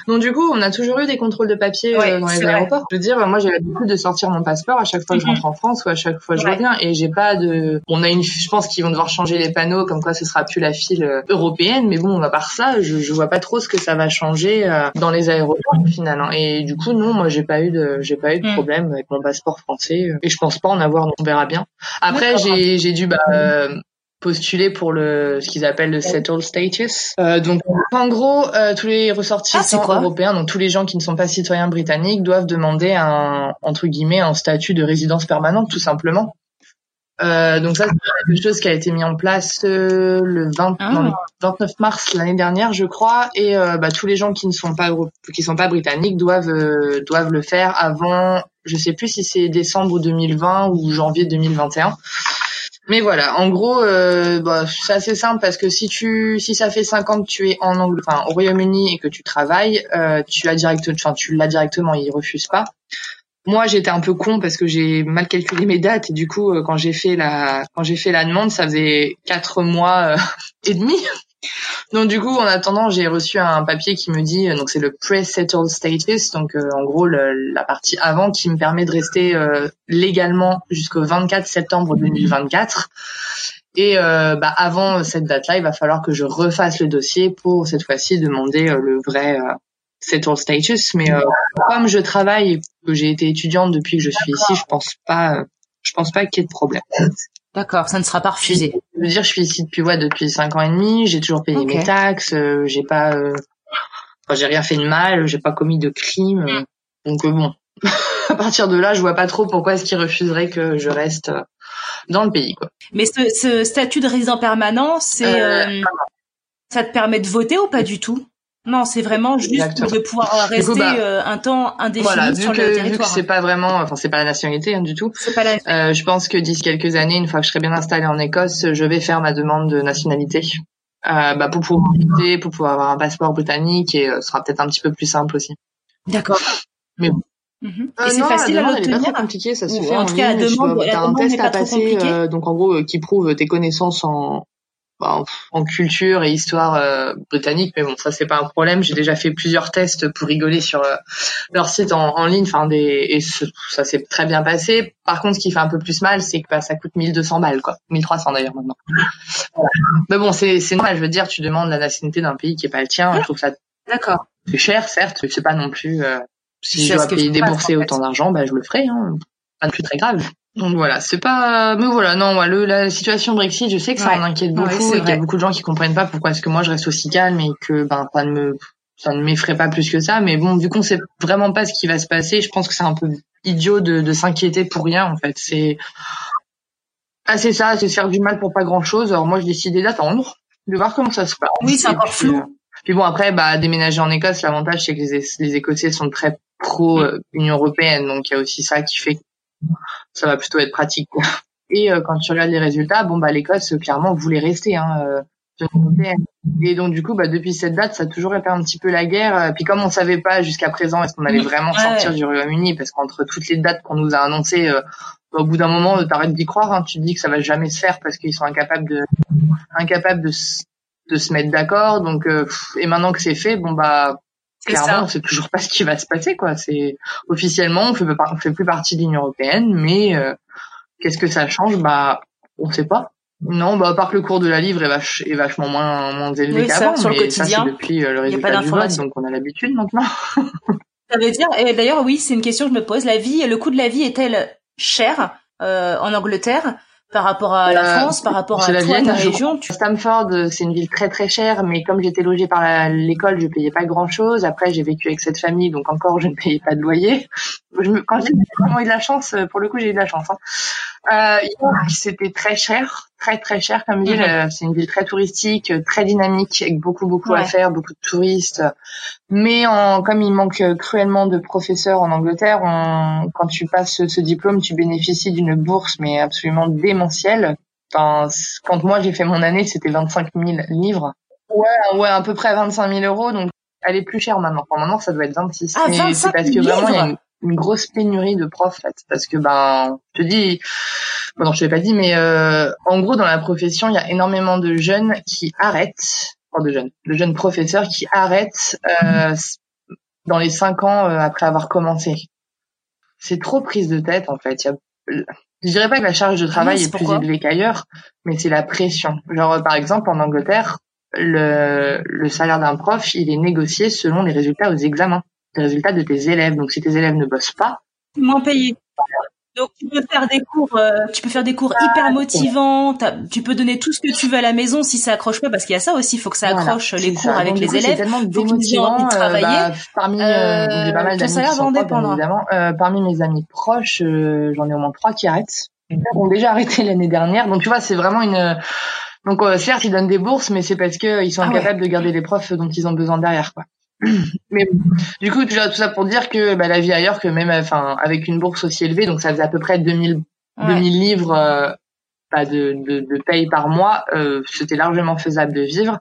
Speaker 3: Donc du coup, on a toujours eu des contrôles de papier euh, dans les
Speaker 2: vrai.
Speaker 3: aéroports. Je veux dire, moi j'ai l'habitude de sortir mon passeport à chaque fois que je
Speaker 2: Mhm.
Speaker 3: rentre en France ou à chaque fois que je
Speaker 2: Ouais.
Speaker 3: reviens, et j'ai pas de. On a une, je pense qu'ils vont devoir changer les panneaux, comme quoi ce sera plus la file euh, européenne, mais bon, à part ça, je, je vois pas trop ce que ça va changer euh, dans les aéroports au final. hein. Et du coup, non, moi j'ai pas eu de, j'ai pas eu de
Speaker 2: Mhm.
Speaker 3: problème avec mon passeport français, euh, et je pense pas en avoir, donc on verra bien. Après, j'ai j'ai dû bah, euh, postuler pour le ce qu'ils appellent le settled status. Euh, donc en gros, euh, tous les
Speaker 2: Ah,
Speaker 3: ressortissants
Speaker 2: quoi
Speaker 3: européens, donc tous les gens qui ne sont pas citoyens britanniques, doivent demander un entre guillemets un statut de résidence permanente, tout simplement. Euh, donc ça, c'est quelque chose qui a été mis en place euh, le 20,
Speaker 2: Ah.
Speaker 3: non, le 29 mars l'année dernière, je crois, et euh, bah, tous les gens qui ne sont pas qui sont pas britanniques doivent euh, doivent le faire avant, je sais plus si c'est décembre 2020 ou janvier 2021. Mais voilà, en gros, euh, bah, c'est assez simple parce que si tu, si ça fait cinq ans que tu es en Angl- enfin au Royaume-Uni et que tu travailles, euh, tu l'as direct, enfin tu l'as directement, ils refusent pas. Moi, j'étais un peu con parce que j'ai mal calculé mes dates et du coup, euh, quand j'ai fait la, quand j'ai fait la demande, ça faisait quatre mois euh, et demi. Donc du coup, en attendant, j'ai reçu un papier qui me dit, euh, donc c'est le pre-settled status, donc euh, en gros le- la partie avant qui me permet de rester euh, légalement jusqu'au 24 septembre 2024. Et euh, bah, avant cette date-là, il va falloir que je refasse le dossier pour cette fois-ci demander le vrai euh, settled status. Mais euh, comme je travaille et que j'ai été étudiante depuis que je suis ici, je pense pas, euh, je pense pas qu'il y ait de problème.
Speaker 2: D'accord, ça ne sera pas refusé.
Speaker 3: Je veux dire, je suis ici depuis ouais depuis cinq ans et demi. J'ai toujours payé mes taxes. euh, j'ai pas, euh, enfin, j'ai rien fait de mal. J'ai pas commis de crime. euh, donc euh, bon, à partir de là, je vois pas trop pourquoi est-ce qu'ils refuseraient que je reste dans le pays. Quoi.
Speaker 2: Mais ce, ce statut de résident permanent, c'est ça te permet de voter ou pas du tout? Non, c'est vraiment juste
Speaker 3: Exactement.
Speaker 2: de pouvoir
Speaker 3: coup,
Speaker 2: rester
Speaker 3: bah,
Speaker 2: euh, un temps indéfini
Speaker 3: Voilà, vu
Speaker 2: sur le
Speaker 3: que, vu que
Speaker 2: territoire.
Speaker 3: c'est pas vraiment, enfin c'est pas la nationalité hein, du tout.
Speaker 2: C'est pas la
Speaker 3: Euh, je pense que d'ici quelques années, une fois que je serai bien installée en Écosse, je vais faire ma demande de nationalité. Euh, bah, pour pouvoir voter, pour pouvoir avoir un passeport britannique et euh, ce sera peut-être un petit peu plus simple aussi.
Speaker 2: D'accord.
Speaker 3: Mais bon.
Speaker 2: Mhm.
Speaker 3: Euh,
Speaker 2: Et c'est
Speaker 3: non,
Speaker 2: facile
Speaker 3: la
Speaker 2: à
Speaker 3: demande,
Speaker 2: l'obtenir
Speaker 3: trop compliquée, ça se
Speaker 2: Ou
Speaker 3: fait
Speaker 2: en
Speaker 3: en
Speaker 2: tout cas, la
Speaker 3: ligne. Tu
Speaker 2: demande-
Speaker 3: dois-
Speaker 2: la
Speaker 3: t'as un test à passer, euh, donc en gros, euh, qui prouve tes connaissances en, en, en culture et histoire euh, britannique. Mais bon, ça c'est pas un problème. J'ai déjà fait plusieurs tests pour rigoler sur euh, leur site en, en ligne, enfin des, et ce- ça s'est très bien passé. Par contre, ce qui fait un peu plus mal, c'est que bah, ça coûte 1200 balles, quoi, 1300 d'ailleurs maintenant. Voilà. Mais bon, c'est c'est normal. Je veux dire, tu demandes la nationalité d'un pays qui est pas le tien. Je trouve ça
Speaker 2: D'accord.
Speaker 3: c'est cher, certes, mais c'est pas non plus. euh, si je dois payer débourser
Speaker 2: en fait.
Speaker 3: autant d'argent, bah je le ferai. Hein. Pas non plus très grave. Donc voilà, c'est pas. Mais voilà, non, ouais, le, la situation Brexit, je sais que ça
Speaker 2: Ouais.
Speaker 3: en inquiète beaucoup et qu'il y a beaucoup de gens qui comprennent pas pourquoi est-ce que moi je reste aussi calme et que ben ça ne me ça ne m'effraie pas plus que ça. Mais bon, vu qu'on sait vraiment pas ce qui va se passer, je pense que c'est un peu idiot de, de s'inquiéter pour rien en fait. C'est Ah, c'est ça, c'est se faire du mal pour pas grand chose. Alors moi, j'ai décidé d'attendre, de voir comment ça se passe.
Speaker 2: Oui, c'est encore flou.
Speaker 3: Euh, puis bon, après, bah, déménager en Écosse, l'avantage, c'est que les, les Écossais sont très pro euh, Union Européenne, donc il y a aussi ça qui fait que ça va plutôt être pratique, quoi. Et euh, quand tu regardes les résultats, bon, bah, l'Écosse, clairement, voulait rester, hein, et donc du coup, bah, depuis cette date, ça a toujours été un petit peu la guerre. Puis comme on savait pas jusqu'à présent est-ce qu'on allait vraiment sortir du Royaume-Uni, parce qu'entre toutes les dates qu'on nous a annoncées, euh, au bout d'un moment, t'arrêtes d'y croire. Hein. Tu te dis que ça va jamais se faire parce qu'ils sont incapables de incapables de, de se mettre d'accord. Donc euh, et maintenant que c'est fait, bon bah clairement, on sait toujours pas ce qui va se passer quoi. C'est officiellement, on fait on fait plus partie de l'Union européenne, mais euh, qu'est-ce que ça change? Bah, on sait pas. Non, bah à part que le cours de la livre est, vache, est vachement moins moins élevé qu'avant, mais ça c'est depuis euh, le résultat du vote, donc on a l'habitude maintenant.
Speaker 2: ça veut dire, et d'ailleurs oui, c'est une question que je me pose. La vie, le coût de la vie est-elle cher euh, en Angleterre? Par rapport à la France, par rapport à
Speaker 3: la
Speaker 2: toi, ta région.
Speaker 3: Tu... Stanford, c'est une ville très très chère, mais comme j'étais logée par l'école, je payais pas grand chose. Après, j'ai vécu avec cette famille, donc encore, je ne payais pas de loyer. Je me... Quand j'ai vraiment eu de la chance, pour le coup, j'ai eu de la chance. Hein. Euh, c'était très cher, très très cher comme ville. Mhm. C'est une ville très touristique, très dynamique, avec beaucoup beaucoup à faire, beaucoup de touristes. Mais en, comme il manque cruellement de professeurs en Angleterre, on, quand tu passes ce, diplôme, tu bénéficies d'une bourse, mais absolument démentielle. Enfin, quand moi j'ai fait mon année, c'était 25 000 livres. Ouais, ouais, à peu près 25 000 euros. Donc, elle est plus chère maintenant. Enfin, maintenant, ça doit être 26.
Speaker 2: Ah, 25
Speaker 3: c'est parce que vraiment, il y a une, une grosse pénurie de profs, en fait, parce que ben, je te dis, bon non, je l'ai pas dit, mais euh, en gros, dans la profession, il y a énormément de jeunes qui arrêtent, enfin de jeunes, de jeunes professeurs qui arrêtent euh, dans les cinq ans euh, après avoir commencé. C'est trop prise de tête, en fait. Il y a, je dirais pas que la charge de travail est plus élevée qu'ailleurs, mais c'est la pression. Genre, par exemple, en Angleterre, le, le salaire d'un prof, il est négocié selon les résultats aux examens les résultats de tes élèves. Donc si tes élèves ne bossent pas,
Speaker 2: moins payé. Donc tu peux faire des cours, euh, tu peux faire des cours hyper motivants. Tu peux donner tout ce que tu veux à la maison si ça accroche pas, parce qu'il y a ça aussi, il faut que ça accroche les cours avec les élèves. C'est
Speaker 3: tellement démotivant. de travailler. Euh, bah, parmi, euh, j'ai pas mal d'amis qui sont évidemment. parmi mes amis proches, j'en ai au moins trois qui arrêtent. Ils ont déjà arrêté l'année dernière. Donc tu vois, c'est vraiment une. Donc certes, ils donnent des bourses, mais c'est parce que ils sont ah incapables de garder les profs dont ils ont besoin derrière, quoi. Mais du coup, tout ça pour dire que bah, la vie ailleurs, que même enfin avec une bourse aussi élevée, donc ça faisait à peu près 2000, 2000 livres euh, bah, de, de, de, paye par mois, euh, c'était largement faisable de vivre.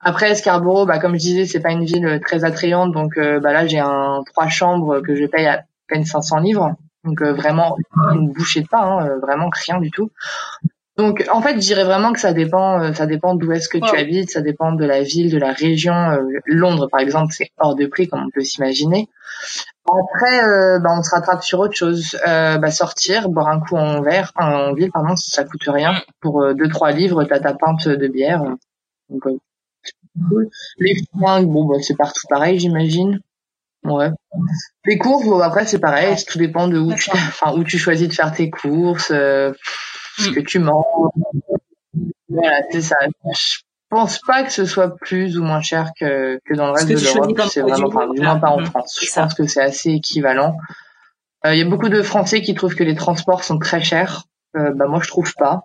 Speaker 3: Après Scarborough, bah, comme je disais, c'est pas une ville très attrayante, donc euh, bah, là j'ai un trois chambres que je paye à peine 500 livres, donc euh, vraiment une bouchée de pain, hein, vraiment rien du tout. Donc en fait, je dirais vraiment que ça dépend, euh, ça dépend d'où est-ce que tu habites, ça dépend de la ville, de la région. Euh, Londres, par exemple, c'est hors de prix comme on peut s'imaginer. Après, euh, bah, on se rattrape sur autre chose. bah, sortir, boire un coup en verre, en ville, pardon, ça coûte rien. Pour deux trois livres, t'as ta pinte de bière. Donc, Les fringues, bon, bah, c'est partout pareil, j'imagine. Ouais. Les courses, bon, après c'est pareil, tout dépend de où tu, enfin, où tu choisis de faire tes courses ce que tu manges. Voilà, c'est ça. Je pense pas que ce soit plus ou moins cher que, que dans le reste de l'Europe. C'est vraiment, enfin, du moins pas en France. Je pense que c'est assez équivalent. Il euh, y a beaucoup de Français qui trouvent que les transports sont très chers. Euh, bah moi je trouve pas.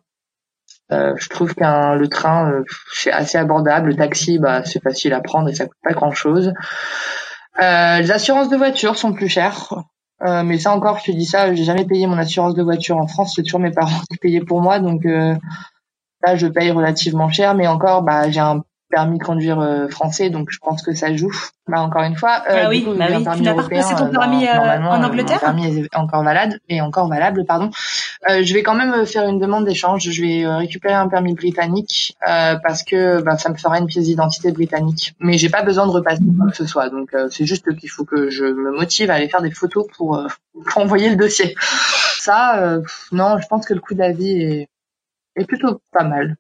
Speaker 3: Euh, je trouve qu'un le train euh, c'est assez abordable. Le taxi bah c'est facile à prendre et ça coûte pas grand chose. Euh, les assurances de voiture sont plus chères. Euh, mais ça encore, je te dis ça, j'ai jamais payé mon assurance de voiture en France. C'est toujours mes parents qui payaient pour moi, donc euh, là, je paye relativement cher. Mais encore, bah, j'ai un permis de conduire euh, français, donc je pense que ça joue. Bah encore une fois,
Speaker 2: euh, ah oui, bah oui. tu n'as pas repassé ton permis en Angleterre.
Speaker 3: Mon permis est encore valable et encore valable, pardon. je vais quand même faire une demande d'échange. Je vais récupérer un permis britannique parce que bah, ça me fera une pièce d'identité britannique. Mais j'ai pas besoin de repasser quoi que ce soit, donc c'est juste qu'il faut que je me motive à aller faire des photos pour, pour envoyer le dossier. Ça, non, je pense que le coût de la vie est, est plutôt pas mal.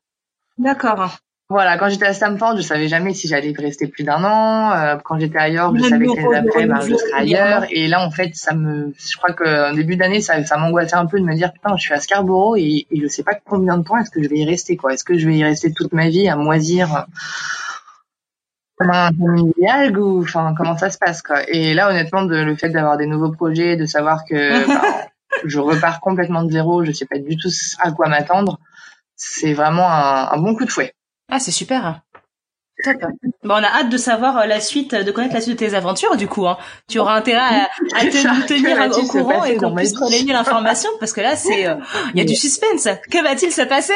Speaker 2: D'accord.
Speaker 3: Voilà, quand j'étais à Stamford, je savais jamais si j'allais rester plus d'un an. Euh, quand j'étais ailleurs, je savais que l'année d'après, ben, je serais ailleurs. Et là, en fait, ça me, je crois qu'en début d'année, ça, ça m'angoissait un peu de me dire, putain, je suis à Scarborough et, et je sais pas combien de temps est-ce que je vais y rester, quoi. Est-ce que je vais y rester toute ma vie à moisir comme un idéal ou, enfin, comment ça se passe, quoi. Et là, honnêtement, de, le fait d'avoir des nouveaux projets, de savoir que, ben, je repars complètement de zéro, je sais pas du tout à quoi m'attendre. C'est vraiment un, un bon coup de fouet.
Speaker 2: Ah, c'est super. Top. Bon, on a hâte de savoir euh, la suite, de connaître la suite de tes aventures, du coup. Hein. Tu auras intérêt à, à te tenir au courant et qu'on puisse relayer l'information, parce que là, c'est, euh, il y a du suspense. Que va-t-il se passer?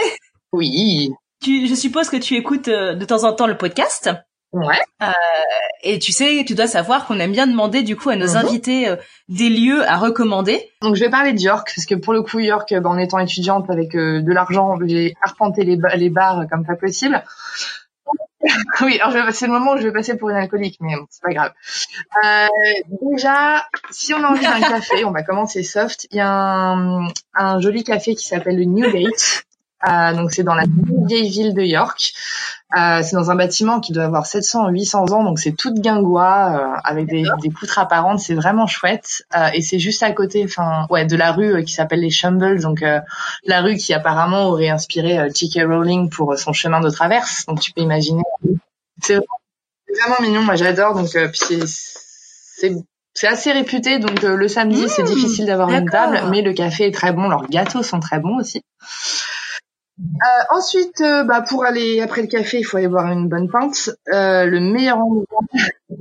Speaker 3: Oui.
Speaker 2: Tu, je suppose que tu écoutes euh, de temps en temps le podcast?
Speaker 3: Ouais.
Speaker 2: Euh, et tu sais, tu dois savoir qu'on aime bien demander du coup à nos mhm. invités des lieux à recommander.
Speaker 3: Donc je vais parler de York parce que pour le coup York, bah, en étant étudiante avec de l'argent, j'ai arpenté les, les bars comme pas possible. oui, alors c'est le moment où je vais passer pour une alcoolique, mais c'est pas grave. Euh, déjà, si on a envie d'un café, on va commencer soft. Il y a un, un joli café qui s'appelle le Newgate. Euh, donc c'est dans la vieille ville de York. Euh, c'est dans un bâtiment qui doit avoir 700 800 ans, donc c'est tout guingois euh, avec des, des, poutres apparentes. C'est vraiment chouette euh, et c'est juste à côté, enfin ouais, de la rue euh, qui s'appelle les Shumbles, donc la rue qui apparemment aurait inspiré J.K. Rowling pour son chemin de traverse. Donc tu peux imaginer. C'est vraiment mignon, moi j'adore. Donc puis c'est c'est assez réputé, donc le samedi c'est mmh, difficile d'avoir une table, mais le café est très bon, leurs gâteaux sont très bons aussi. Euh, ensuite, euh, bah, pour aller après le café, il faut aller boire une bonne pinte. Euh, le meilleur endroit,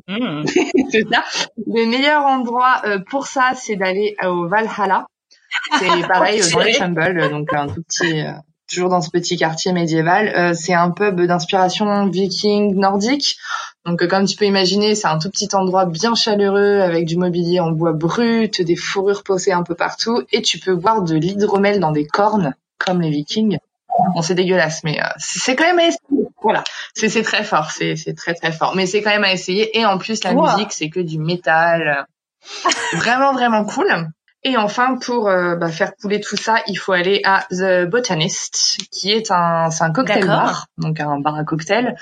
Speaker 3: mmh. c'est ça. Le meilleur endroit euh, pour ça, c'est d'aller au Valhalla. C'est pareil dans les Shambles, donc un tout petit, toujours dans ce petit quartier médiéval. c'est un pub d'inspiration viking nordique. Donc, comme tu peux imaginer, c'est un tout petit endroit bien chaleureux avec du mobilier en bois brut, des fourrures posées un peu partout, et tu peux boire de l'hydromel dans des cornes comme les Vikings. Bon, c'est dégueulasse, mais euh, c'est quand même à essayer. Voilà, c'est très fort, c'est très très fort, mais c'est quand même à essayer. Et en plus, la musique, c'est que du métal, vraiment vraiment cool. Et enfin, pour euh, bah, faire couler tout ça, il faut aller à The Botanist, qui est un, c'est un cocktail bar, donc un bar à cocktail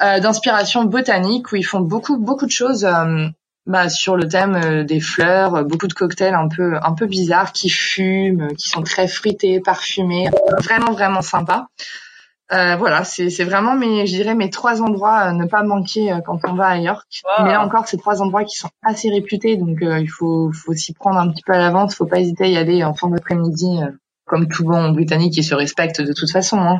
Speaker 3: euh, d'inspiration botanique où ils font beaucoup beaucoup de choses bah, sur le thème euh, des fleurs, euh, beaucoup de cocktails un peu un peu bizarres qui fument, qui sont très fruités, parfumés, vraiment vraiment sympa. Euh, voilà, c'est vraiment mes je dirais mes trois endroits à ne pas manquer quand on va à York. Mais là encore, c'est trois endroits qui sont assez réputés, donc il faut faut s'y prendre un petit peu à l'avance. Faut pas hésiter à y aller en fin d'après-midi, comme tout bon Britannique qui se respecte de toute façon. Hein.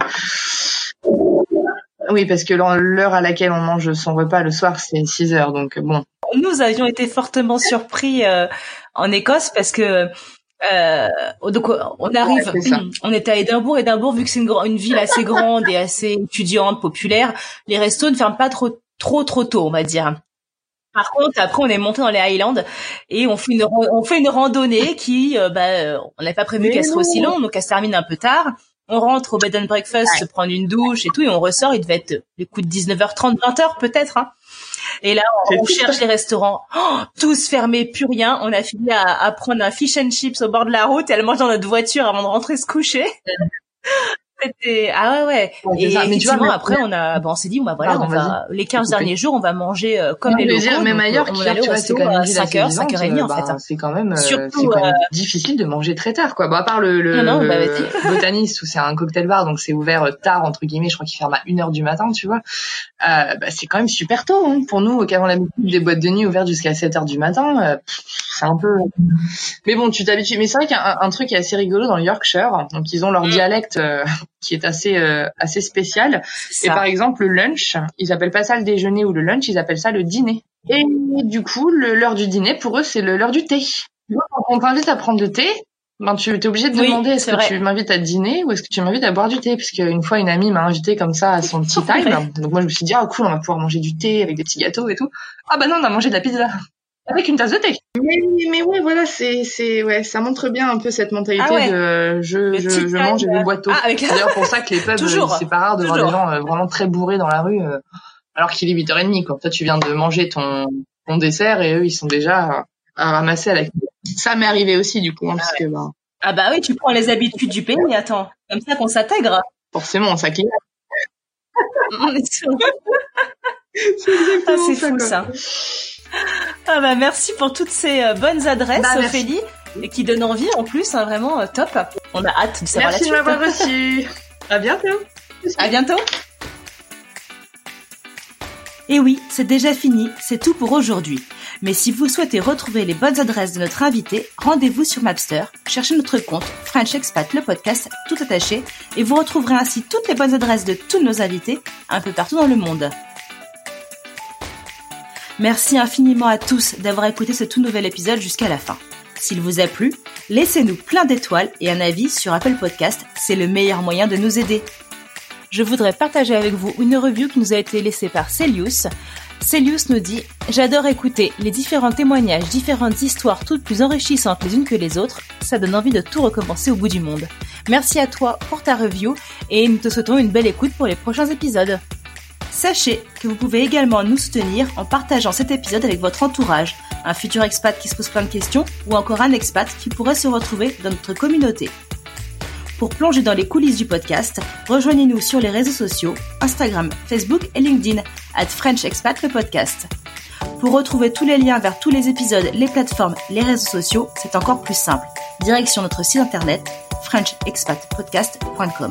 Speaker 3: Oui, parce que l'heure à laquelle on mange son repas le soir, c'est 6 heures. Donc bon,
Speaker 2: nous avions été fortement surpris euh, en Écosse parce que euh, donc on arrive, on était à Édimbourg. Édimbourg, vu que c'est une, une, ville assez grande et assez étudiante, populaire, les restos ne ferment pas trop trop trop tôt, on va dire. Par contre, après, on est monté dans les Highlands et on fait une, on fait une randonnée qui, euh, bah, on n'avait pas prévu qu'elle soit aussi longue, donc elle se termine un peu tard. On rentre au bed and breakfast, se prendre une douche et tout, et on ressort. Il devait être les coups de 19h30, 20h peut-être. Hein. Et là, on, cherche les restaurants, oh, tous fermés, plus rien. On a fini à, prendre un fish and chips au bord de la route et à le manger dans notre voiture avant de rentrer se coucher. C'était ah ouais ouais. et effectivement après on a bon on s'est dit bah voilà on va les 15 derniers jours on va manger euh, comme les locaux.
Speaker 3: Même ailleurs qui tu vois c'est quand même 5 heures 5 heures et demie en fait. Bah, c'est quand même euh, surtout euh, difficile de manger très tard quoi. Bon à part le, le, bah, botaniste où c'est un cocktail bar donc c'est ouvert tard entre guillemets je crois qu'il ferme à 1 heure du matin tu vois. Euh, bah, c'est quand même super tôt hein. pour nous qui avons l'habitude des boîtes de nuit ouvertes jusqu'à 7 heures du matin. C'est un peu mais bon tu t'habitues mais c'est vrai qu'il y a un, un, truc qui est assez rigolo dans le Yorkshire donc ils ont leur mm. dialecte qui est assez euh, assez spécial. Et par exemple, le lunch, ils appellent pas ça le déjeuner ou le lunch, ils appellent ça le dîner. Et du coup, l'heure du dîner, pour eux, c'est l'heure du thé. Quand on t'invite à prendre le thé, ben tu es obligé de demander est-ce que tu m'invites à dîner ou est-ce que tu m'invites à boire du thé? Parce qu'une fois une amie m'a invité comme ça à son petit time donc moi je me suis dit ah cool on va pouvoir manger du thé avec des petits gâteaux et tout ah bah non on a mangé de la pizza avec une tasse de thé. Mais, mais ouais, voilà, c'est, c'est, ouais, ça montre bien un peu cette mentalité ah de je, je, je, mange et je bois tôt. Ah, c'est d'ailleurs pour ça que les pubs, c'est pas rare de voir des gens euh, vraiment très bourrés dans la rue, euh, alors qu'il est 8h30, quoi. Toi, tu viens de manger ton, ton dessert et eux, ils sont déjà à, ramasser à la Ça m'est arrivé aussi, du coup, hein, ah, parce que, bah...
Speaker 2: Ah bah oui, tu prends les habitudes du pays, attends. Comme ça qu'on s'intègre.
Speaker 3: Forcément, ça clignote.
Speaker 2: c'est ah, c'est fou, ça. Ah bah merci pour toutes ces euh, bonnes adresses, bah, Ophélie, et qui donnent envie en plus, hein, vraiment euh, top. On a hâte de savoir
Speaker 3: merci
Speaker 2: la
Speaker 3: suite. Merci de m'avoir reçu. à bientôt.
Speaker 2: À bientôt. Et oui, c'est déjà fini, c'est tout pour aujourd'hui. Mais si vous souhaitez retrouver les bonnes adresses de notre invité, rendez-vous sur Mapster, cherchez notre compte French Expat le podcast tout attaché et vous retrouverez ainsi toutes les bonnes adresses de tous nos invités un peu partout dans le monde. Merci infiniment à tous d'avoir écouté ce tout nouvel épisode jusqu'à la fin. S'il vous a plu, laissez-nous plein d'étoiles et un avis sur Apple Podcast, c'est le meilleur moyen de nous aider je voudrais partager avec vous une review qui nous a été laissée par Celius. Celius nous dit J'adore écouter les différents témoignages, différentes histoires toutes plus enrichissantes les unes que les autres. Ça donne envie de tout recommencer au bout du monde. Merci à toi pour ta review et nous te souhaitons une belle écoute pour les prochains épisodes. Sachez que vous pouvez également nous soutenir en partageant cet épisode avec votre entourage, un futur expat qui se pose plein de questions ou encore un expat qui pourrait se retrouver dans notre communauté. Pour plonger dans les coulisses du podcast, rejoignez-nous sur les réseaux sociaux, Instagram, Facebook et LinkedIn, at French Expat le podcast. Pour retrouver tous les liens vers tous les épisodes, les plateformes, les réseaux sociaux, c'est encore plus simple. Direction notre site internet, frenchexpatpodcast.com.